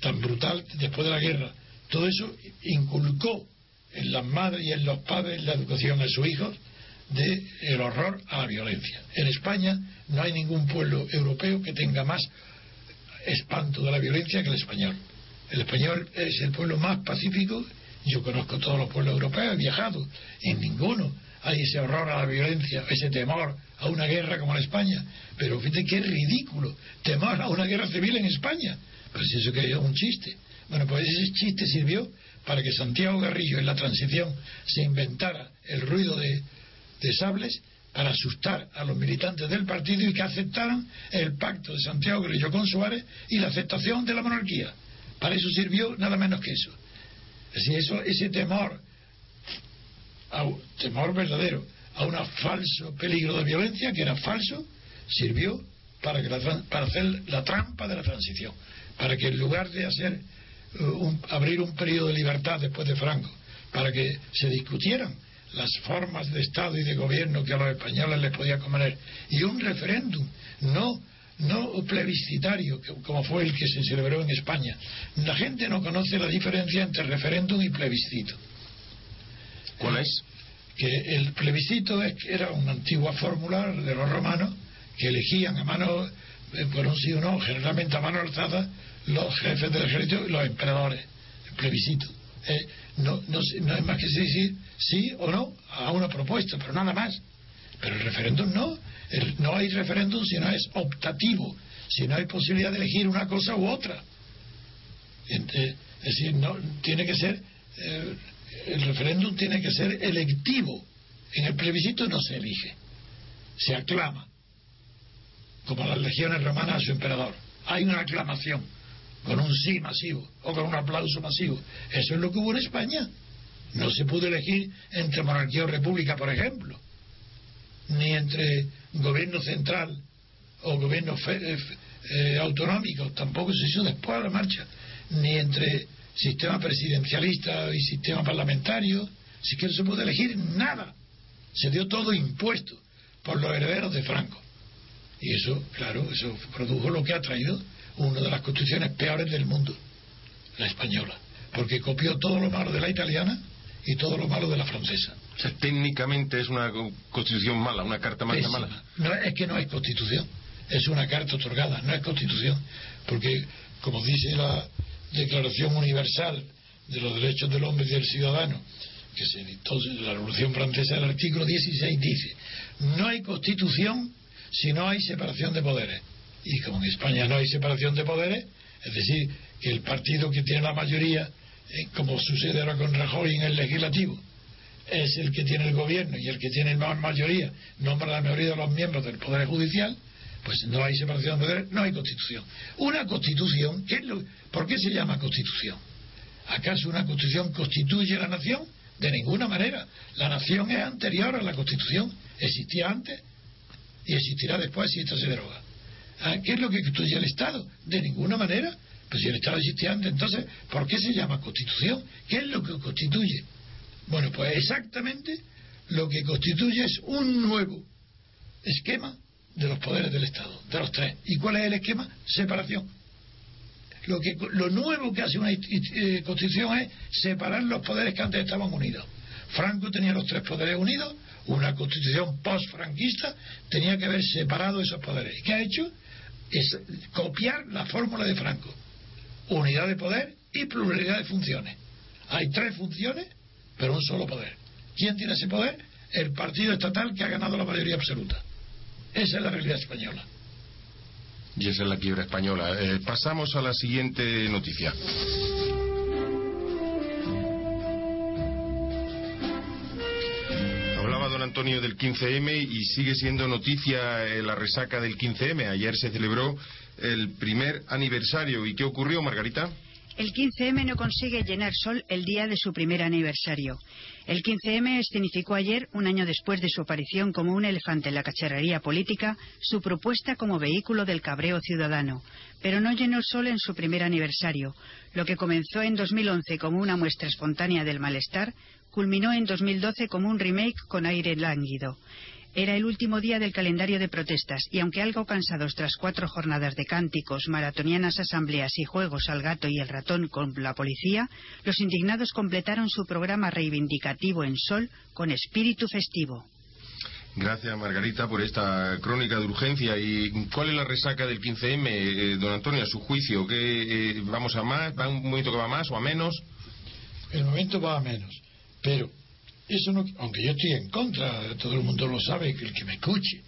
Speaker 3: tan brutal después de la guerra, todo eso inculcó en las madres y en los padres la educación a sus hijos de el horror a la violencia. En España no hay ningún pueblo europeo que tenga más espanto de la violencia que el español. El español es el pueblo más pacífico. Yo conozco todos los pueblos europeos, he viajado. En ninguno hay ese horror a la violencia, ese temor a una guerra como en España. Pero fíjate qué ridículo, temor a una guerra civil en España. Pero si eso que es un chiste. Bueno, pues ese chiste sirvió para que Santiago Garrillo en la transición se inventara el ruido de, de sables para asustar a los militantes del partido y que aceptaran el pacto de Santiago Grillo con Suárez y la aceptación de la monarquía. Para eso sirvió nada menos que eso. Es decir, eso, ese temor, temor verdadero, a un falso peligro de violencia, que era falso, sirvió para, que para hacer la trampa de la transición. Para que en lugar de hacer uh, abrir un periodo de libertad después de Franco, para que se discutieran las formas de Estado y de gobierno que a los españoles les podía comer y un referéndum no no plebiscitario como fue el que se celebró en España la gente no conoce la diferencia entre referéndum y plebiscito
Speaker 4: ¿cuál es?
Speaker 3: que el plebiscito era una antigua fórmula de los romanos que elegían a mano eh, por un sí o no generalmente a mano alzada los jefes del ejército y los emperadores el plebiscito eh, no, no, es más que decir sí o no a una propuesta, pero nada más. Pero el referéndum no. no hay referéndum si no es optativo, si no hay posibilidad de elegir una cosa u otra. es decir, no, tiene que ser. Eh, el referéndum tiene que ser electivo. En el plebiscito no se elige, se aclama, como las legiones romanas a su emperador. Hay una aclamación con un sí masivo o con un aplauso masivo. Eso es lo que hubo en España. No se pudo elegir entre monarquía o república, por ejemplo, ni entre gobierno central o gobierno eh, eh, autonómico, tampoco se hizo después a la marcha, ni entre sistema presidencialista y sistema parlamentario, si que no se pudo elegir nada. Se dio todo impuesto por los herederos de Franco. Y eso, claro, eso produjo lo que ha traído una de las constituciones peores del mundo, la española, porque copió todo lo malo de la italiana y todo lo malo de la francesa.
Speaker 4: O sea, técnicamente es una constitución mala, una carta mala.
Speaker 3: No, es que no es constitución, es una carta otorgada, no es constitución, porque, como dice la Declaración Universal de los Derechos del Hombre y del Ciudadano, que se dictó en la Revolución Francesa, el artículo 16 dice, no hay constitución si no hay separación de poderes. Y como en España no hay separación de poderes, es decir, que el partido que tiene la mayoría, eh, como sucede ahora con Rajoy en el legislativo, es el que tiene el gobierno y el que tiene la mayoría, nombra la mayoría de los miembros del Poder Judicial, pues no hay separación de poderes, no hay constitución. Una constitución, ¿qué es lo, ¿por qué se llama constitución? ¿Acaso una constitución constituye la nación? De ninguna manera. La nación es anterior a la constitución, existía antes y existirá después si esto se deroga. Ah, ¿Qué es lo que constituye el Estado? De ninguna manera. Pues si el Estado existía antes, entonces, ¿por qué se llama Constitución? ¿Qué es lo que constituye? Bueno, pues exactamente lo que constituye es un nuevo esquema de los poderes del Estado, de los tres. ¿Y cuál es el esquema? Separación. Lo, que, lo nuevo que hace una eh, constitución es separar los poderes que antes estaban unidos. Franco tenía los tres poderes unidos, una constitución post-franquista tenía que haber separado esos poderes. ¿Y qué ha hecho? Es copiar la fórmula de Franco. Unidad de poder y pluralidad de funciones. Hay tres funciones, pero un solo poder. ¿Quién tiene ese poder? El partido estatal que ha ganado la mayoría absoluta. Esa es la realidad española.
Speaker 4: Y esa es la quiebra española. Eh, pasamos a la siguiente noticia. Antonio del 15M y sigue siendo noticia eh, la resaca del 15M. Ayer se celebró el primer aniversario. ¿Y qué ocurrió, Margarita?
Speaker 2: El 15M no consigue llenar sol el día de su primer aniversario. El 15M escenificó ayer, un año después de su aparición como un elefante en la cacharrería política, su propuesta como vehículo del cabreo ciudadano. Pero no llenó sol en su primer aniversario. Lo que comenzó en 2011 como una muestra espontánea del malestar culminó en 2012 como un remake con aire lánguido. Era el último día del calendario de protestas y aunque algo cansados tras cuatro jornadas de cánticos, maratonianas asambleas y juegos al gato y el ratón con la policía, los indignados completaron su programa reivindicativo en sol con espíritu festivo.
Speaker 4: Gracias, Margarita, por esta crónica de urgencia. ¿Y cuál es la resaca del 15M, eh, don Antonio, a su juicio? ¿Qué, eh, ¿Vamos a más? ¿Va un momento que va más o a menos?
Speaker 3: El momento va a menos. Pero eso no, aunque yo estoy en contra, todo el mundo lo sabe, que el que me escuche,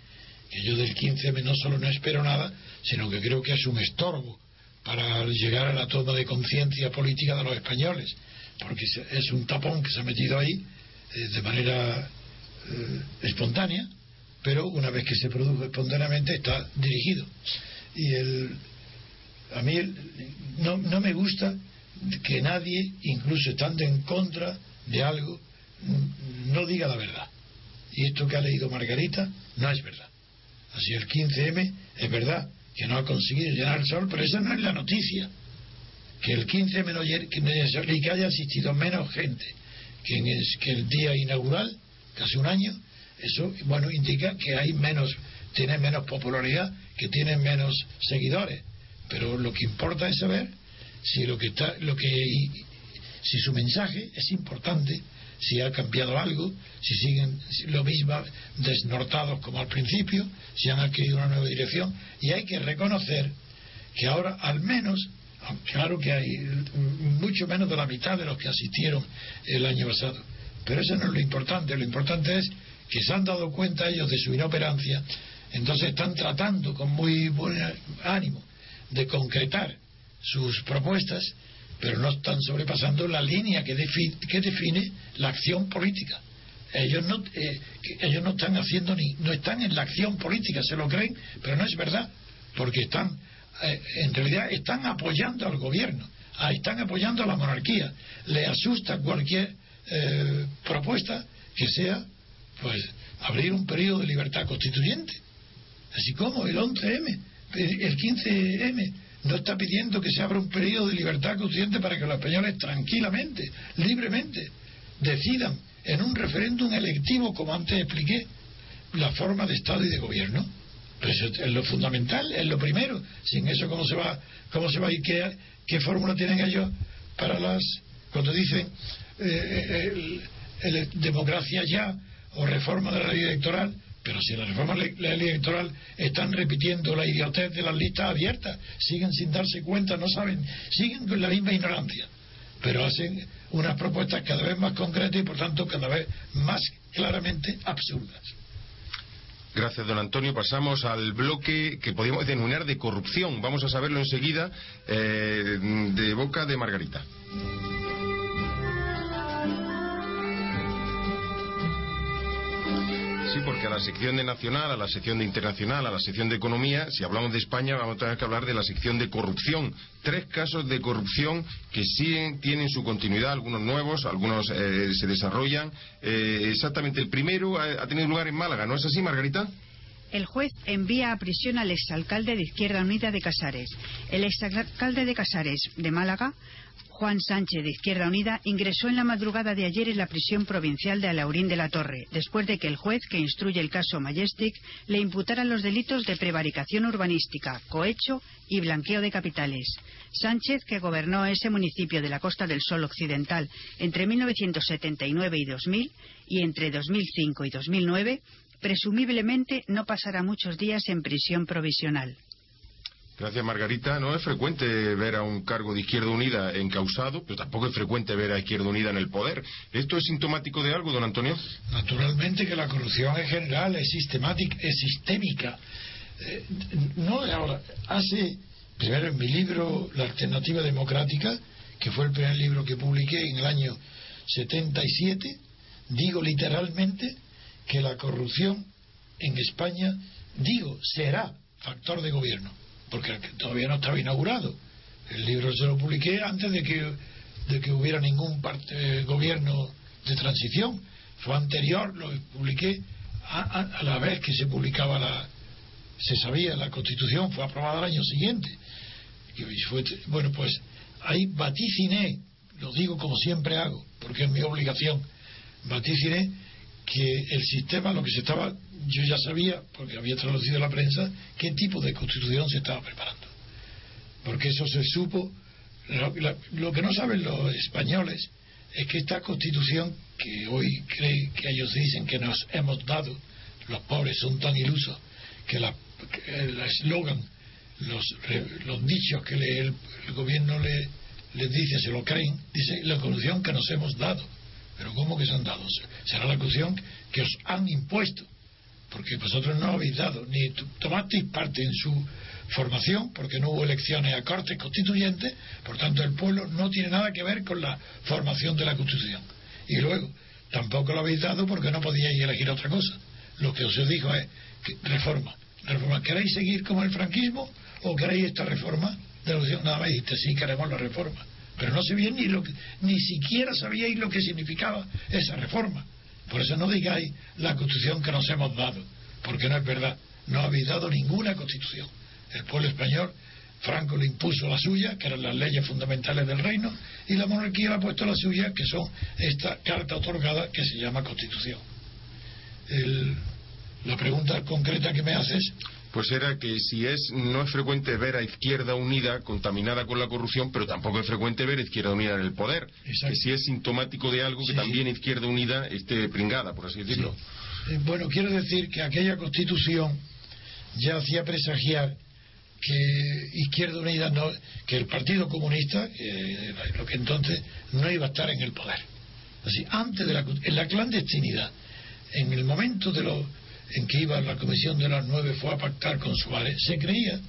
Speaker 3: que yo del 15M no solo no espero nada, sino que creo que es un estorbo para llegar a la toma de conciencia política de los españoles, porque es un tapón que se ha metido ahí eh, de manera eh, espontánea, pero una vez que se produjo espontáneamente está dirigido. Y el, a mí no, no me gusta que nadie, incluso estando en contra de algo, no diga la verdad. Y esto que ha leído Margarita no es verdad. Así el 15M es verdad que no ha conseguido llenar el sol, pero esa no es la noticia. Que el 15M no, que, y que haya asistido menos gente que, que el día inaugural, casi un año, eso bueno indica que hay menos, tiene menos popularidad, que tiene menos seguidores. Pero lo que importa es saber si lo que está, lo que si su mensaje es importante, si ha cambiado algo, si siguen lo mismo desnortados como al principio, si han adquirido una nueva dirección, y hay que reconocer que ahora al menos, claro que hay mucho menos de la mitad de los que asistieron el año pasado, pero eso no es lo importante, lo importante es que se han dado cuenta ellos de su inoperancia, entonces están tratando con muy buen ánimo de concretar sus propuestas, pero no están sobrepasando la línea que, define, que define la acción política. Ellos no, eh, ellos no están haciendo ni, no están en la acción política, se lo creen, pero no es verdad, porque están, eh, en realidad están apoyando al gobierno, están apoyando a la monarquía. Le asusta cualquier eh, propuesta que sea, pues, abrir un periodo de libertad constituyente, así como el 11M, el 15M no está pidiendo que se abra un periodo de libertad consciente para que los españoles tranquilamente, libremente, decidan en un referéndum electivo, como antes expliqué, la forma de Estado y de gobierno. Pues es lo fundamental, es lo primero. Sin eso, ¿cómo se va, se va y qué, qué fórmula tienen ellos para las. cuando dicen eh, el, democracia ya o reforma de la ley electoral? Pero si la reforma la electoral están repitiendo la idiotez de las listas abiertas, siguen sin darse cuenta, no saben, siguen con la misma ignorancia, pero hacen unas propuestas cada vez más concretas y por tanto cada vez más claramente absurdas.
Speaker 4: Gracias, don Antonio. Pasamos al bloque que podríamos denominar de corrupción. Vamos a saberlo enseguida eh, de boca de Margarita. Sí, porque a la sección de nacional, a la sección de internacional, a la sección de economía, si hablamos de España, vamos a tener que hablar de la sección de corrupción. Tres casos de corrupción que siguen, tienen su continuidad, algunos nuevos, algunos eh, se desarrollan. Eh, exactamente, el primero ha, tenido lugar en Málaga, ¿no es así, Margarita?
Speaker 2: El juez envía a prisión al exalcalde de Izquierda Unida de Casares. El exalcalde de Casares de Málaga Juan Sánchez, de Izquierda Unida, ingresó en la madrugada de ayer en la prisión provincial de Alaurín de la Torre, después de que el juez que instruye el caso Majestic le imputara los delitos de prevaricación urbanística, cohecho y blanqueo de capitales. Sánchez, que gobernó ese municipio de la Costa del Sol Occidental entre 1979 y 2000 y entre 2005 y 2009, presumiblemente no pasará muchos días en prisión provisional.
Speaker 4: Gracias, Margarita. No es frecuente ver a un cargo de Izquierda Unida encausado, pero tampoco es frecuente ver a Izquierda Unida en el poder. ¿Esto es sintomático de algo, don Antonio?
Speaker 3: Naturalmente que la corrupción es general, es sistemática, es sistémica. Eh, no ahora. Hace, primero en mi libro, La Alternativa Democrática, que fue el primer libro que publiqué en el año 77, digo literalmente que la corrupción en España, digo, será factor de gobierno porque todavía no estaba inaugurado. El libro se lo publiqué antes de que, de que hubiera ningún parte, gobierno de transición. Fue anterior, lo publiqué a, la vez que se publicaba la. Se sabía, la Constitución fue aprobada al año siguiente. Y bueno, pues ahí vaticiné, lo digo como siempre hago, porque es mi obligación, vaticiné que el sistema, lo que se estaba yo ya sabía, porque había traducido la prensa, qué tipo de constitución se estaba preparando. Porque eso se supo. Lo, que no saben los españoles es que esta constitución que hoy creen que ellos dicen que nos hemos dado, los pobres son tan ilusos que, la, el eslogan, los, los dichos que el, gobierno le, les dice, se lo creen, dice la constitución que nos hemos dado. Pero ¿cómo que se han dado? Será la constitución que os han impuesto porque vosotros no habéis dado, ni tomasteis parte en su formación, porque no hubo elecciones a cortes constituyentes, por tanto el pueblo no tiene nada que ver con la formación de la Constitución. Y luego, tampoco lo habéis dado porque no podíais elegir otra cosa. Lo que os dijo es que reforma. reforma. ¿Queréis seguir como el franquismo o queréis esta reforma de la? Nada más dijiste, sí, queremos la reforma. Pero no sabíais ni, lo que, ni siquiera sabíais lo que significaba esa reforma. Por eso no digáis la Constitución que nos hemos dado, porque no es verdad. No habéis dado ninguna Constitución el pueblo español, Franco le impuso la suya, que eran las leyes fundamentales del reino, y la monarquía le ha puesto la suya, que son esta carta otorgada que se llama Constitución. la pregunta concreta que me haces
Speaker 4: pues era que si es no es frecuente ver a Izquierda Unida contaminada con la corrupción, pero tampoco es frecuente ver a Izquierda Unida en el poder. Que si es sintomático de algo que también Izquierda Unida esté pringada, por así decirlo.
Speaker 3: Eh, bueno, quiero decir que aquella constitución ya hacía presagiar que Izquierda Unida no, que el Partido Comunista, lo que entonces no iba a estar en el poder. Así, antes de la, en la clandestinidad, en el momento de lo, en que iba la Comisión de las Nueve fue a pactar con Suárez, se creía,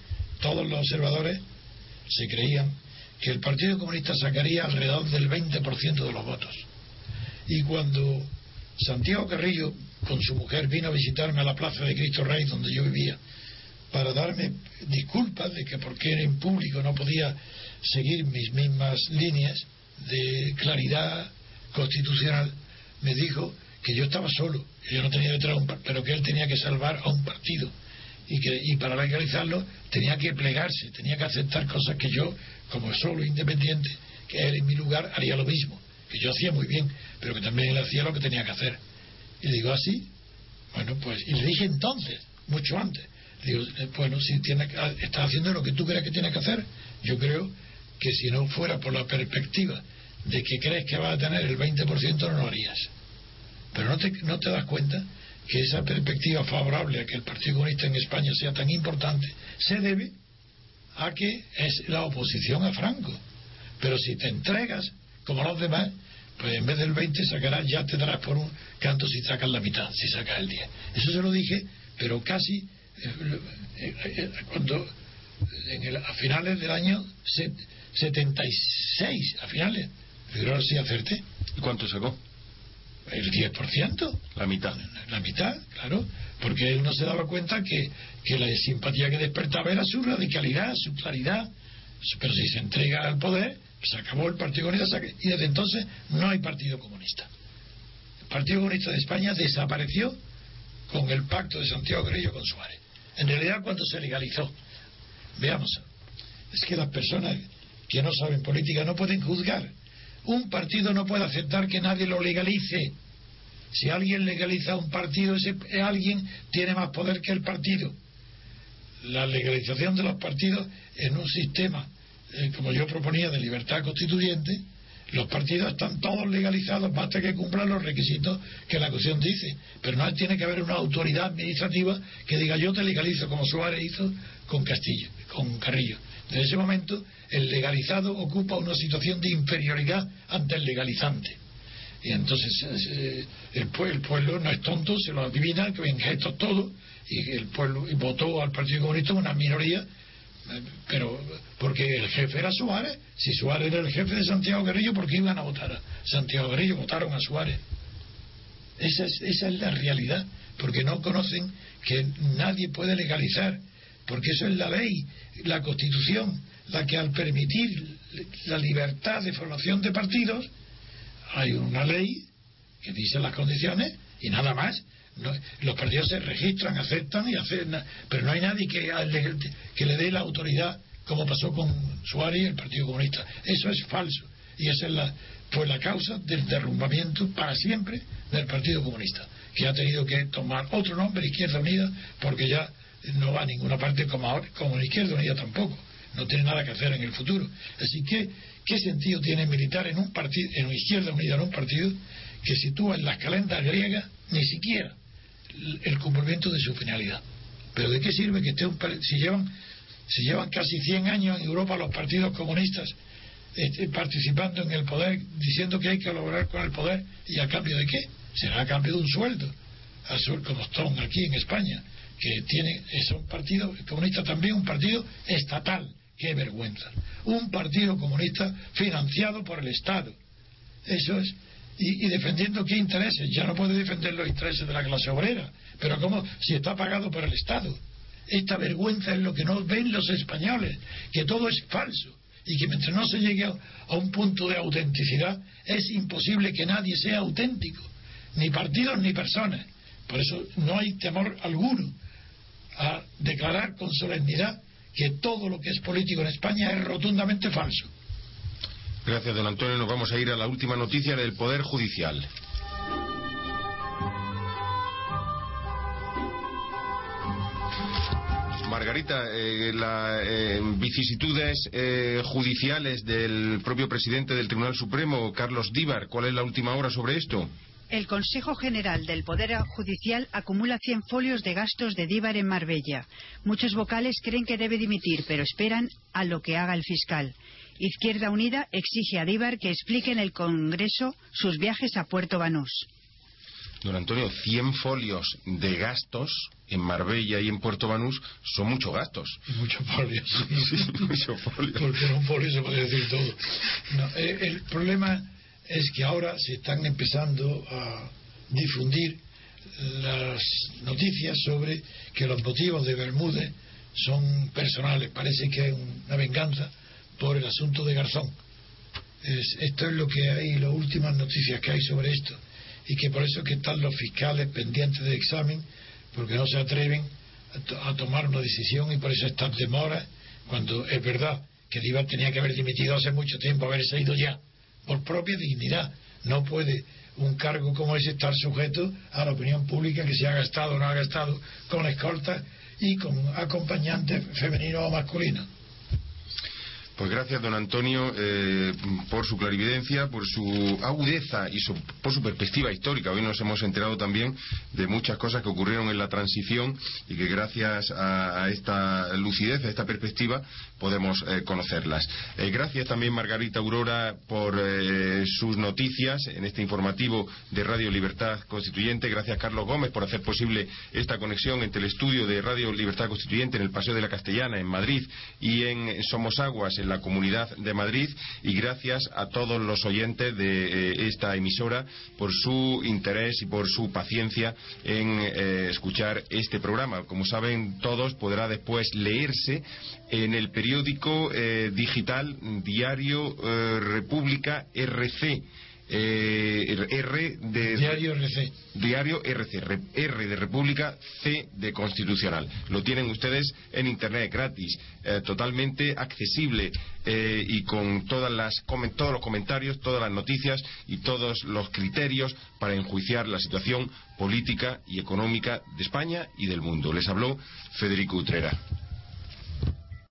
Speaker 3: todos los observadores se creían que el Partido Comunista sacaría alrededor del 20% de los votos. Y cuando Santiago Carrillo, con su mujer, vino a visitarme a la Plaza de Cristo Rey, donde yo vivía, para darme disculpas de que porque en público no podía seguir mis mismas líneas de claridad constitucional, me dijo que yo estaba solo, que yo no tenía detrás un pero que él tenía que salvar a un partido y que y para legalizarlo tenía que plegarse, tenía que aceptar cosas que yo, como solo independiente, que él en mi lugar haría lo mismo, que yo hacía muy bien, pero que también él hacía lo que tenía que hacer. Y digo así, bueno, pues, y le dije entonces, mucho antes, Digo, eh, bueno, si tiene, ah, está haciendo lo que tú crees que tiene que hacer, yo creo que si no fuera por la perspectiva de que crees que va a tener el 20%, no lo harías. Pero no te, no te das cuenta que esa perspectiva favorable a que el Partido Comunista en España sea tan importante se debe a que es la oposición a Franco. Pero si te entregas, como los demás, pues en vez del 20 sacarás, ya te darás por un canto si sacas la mitad, si sacas el 10. Eso se lo dije, pero casi cuando en a finales del año 76, a finales, pero ahora sí acerté.
Speaker 4: ¿Y cuánto sacó?
Speaker 3: El 10%.
Speaker 4: La mitad.
Speaker 3: La mitad, claro, porque él no se daba cuenta que, que la simpatía que despertaba era su radicalidad, su claridad. Pero si se entrega al poder, se acabó el Partido Comunista y desde entonces no hay Partido Comunista. El Partido Comunista de España desapareció con el pacto de Santiago Grillo con Suárez. En realidad, cuando se legalizó, veamos, es que las personas que no saben política no pueden juzgar. Un partido no puede aceptar que nadie lo legalice. Si alguien legaliza un partido, ese alguien tiene más poder que el partido. La legalización de los partidos en un sistema, eh, como yo proponía, de libertad constituyente, los partidos están todos legalizados, basta que cumplan los requisitos que la Constitución dice. Pero no tiene que haber una autoridad administrativa que diga yo te legalizo, como Suárez hizo con Castillo, con Carrillo. Desde ese momento, el legalizado ocupa una situación de inferioridad ante el legalizante. Y entonces eh, el, pueblo no es tonto, se lo adivina, que en gestos todo, y el pueblo votó al Partido Comunista una minoría pero porque el jefe era Suárez si Suárez era el jefe de Santiago Guerrillo ¿por qué iban a votar a Santiago Guerrillo? votaron a Suárez esa es, esa es la realidad porque no conocen que nadie puede legalizar porque eso es la ley la constitución la que al permitir la libertad de formación de partidos hay una ley que dice las condiciones y nada más los partidos se registran, aceptan y hacen, pero no hay nadie que, que le dé la autoridad como pasó con Suárez y el Partido Comunista. Eso es falso y esa es la, fue la causa del derrumbamiento para siempre del Partido Comunista, que ha tenido que tomar otro nombre, Izquierda Unida, porque ya no va a ninguna parte como ahora, como la Izquierda Unida tampoco. No tiene nada que hacer en el futuro. Así que, ¿qué sentido tiene militar en un partido, en una Izquierda Unida, en un partido que sitúa en las calendas griegas ni siquiera el cumplimiento de su finalidad. Pero ¿de qué sirve que esté un, si llevan si llevan casi 100 años en Europa los partidos comunistas este, participando en el poder, diciendo que hay que lograr con el poder y a cambio de qué? Será a cambio de un sueldo, azul como están aquí en España, que tiene, es un partido comunista también, un partido estatal. Qué vergüenza. Un partido comunista financiado por el Estado. Eso es. Y, y, defendiendo qué intereses. Ya no puede defender los intereses de la clase obrera. Pero ¿cómo? Si está pagado por el Estado. Esta vergüenza es lo que no ven los españoles, que todo es falso y que mientras no se llegue a, un punto de autenticidad es imposible que nadie sea auténtico, ni partidos ni personas. Por eso no hay temor alguno a declarar con solemnidad que todo lo que es político en España es rotundamente falso.
Speaker 4: Gracias, don Antonio. Nos vamos a ir a la última noticia del Poder Judicial. Margarita, eh, las eh, vicisitudes eh, judiciales del propio presidente del Tribunal Supremo, Carlos Díbar, ¿cuál es la última hora sobre esto?
Speaker 2: El Consejo General del Poder Judicial acumula 100 folios de gastos de Díbar en Marbella. Muchos vocales creen que debe dimitir, pero esperan a lo que haga el fiscal. Izquierda Unida exige a Díbar que explique en el Congreso sus viajes a Puerto Banús.
Speaker 4: Don Antonio, 100 folios de gastos en Marbella y en Puerto Banús son muchos gastos.
Speaker 3: Muchos folios.
Speaker 4: sí, <laughs> muchos folios.
Speaker 3: Porque en un folio se puede decir todo. Eh, el problema es que ahora se están empezando a difundir las noticias sobre que los motivos de Bermúdez son personales. Parece que hay una venganza por el asunto de Garzón. esto es lo que hay, las últimas noticias que hay sobre esto y que por eso que están los fiscales pendientes de examen, porque no se atreven a, tomar una decisión y por eso están demoras, cuando es verdad que Díaz tenía que haber dimitido hace mucho tiempo, haberse ido ya, por propia dignidad. No puede un cargo como ese estar sujeto a la opinión pública que se ha gastado o no ha gastado con escoltas y con acompañantes femeninos o masculinos.
Speaker 4: Pues gracias, don Antonio, eh, por su clarividencia, por su agudeza y por su perspectiva histórica. Hoy nos hemos enterado también de muchas cosas que ocurrieron en la transición y que gracias a, esta lucidez, a esta perspectiva, podemos eh, conocerlas. Eh, gracias también, Margarita Aurora, por sus noticias en este informativo de Radio Libertad Constituyente. Gracias, Carlos Gómez, por hacer posible esta conexión entre el estudio de Radio Libertad Constituyente en el Paseo de la Castellana, en Madrid, y en Somosaguas, en la Comunidad de Madrid y gracias a todos los oyentes de eh, esta emisora por su interés y por su paciencia en eh, escuchar este programa. Como saben todos, podrá después leerse en el periódico eh, digital Diario República RC eh, R de
Speaker 3: Diario RC.
Speaker 4: Diario RC, R de República, C de Constitucional. Lo tienen ustedes en Internet gratis, eh, totalmente accesible eh, y con todas las, todos los comentarios, todas las noticias y todos los criterios para enjuiciar la situación política y económica de España y del mundo. Les habló Federico Utrera.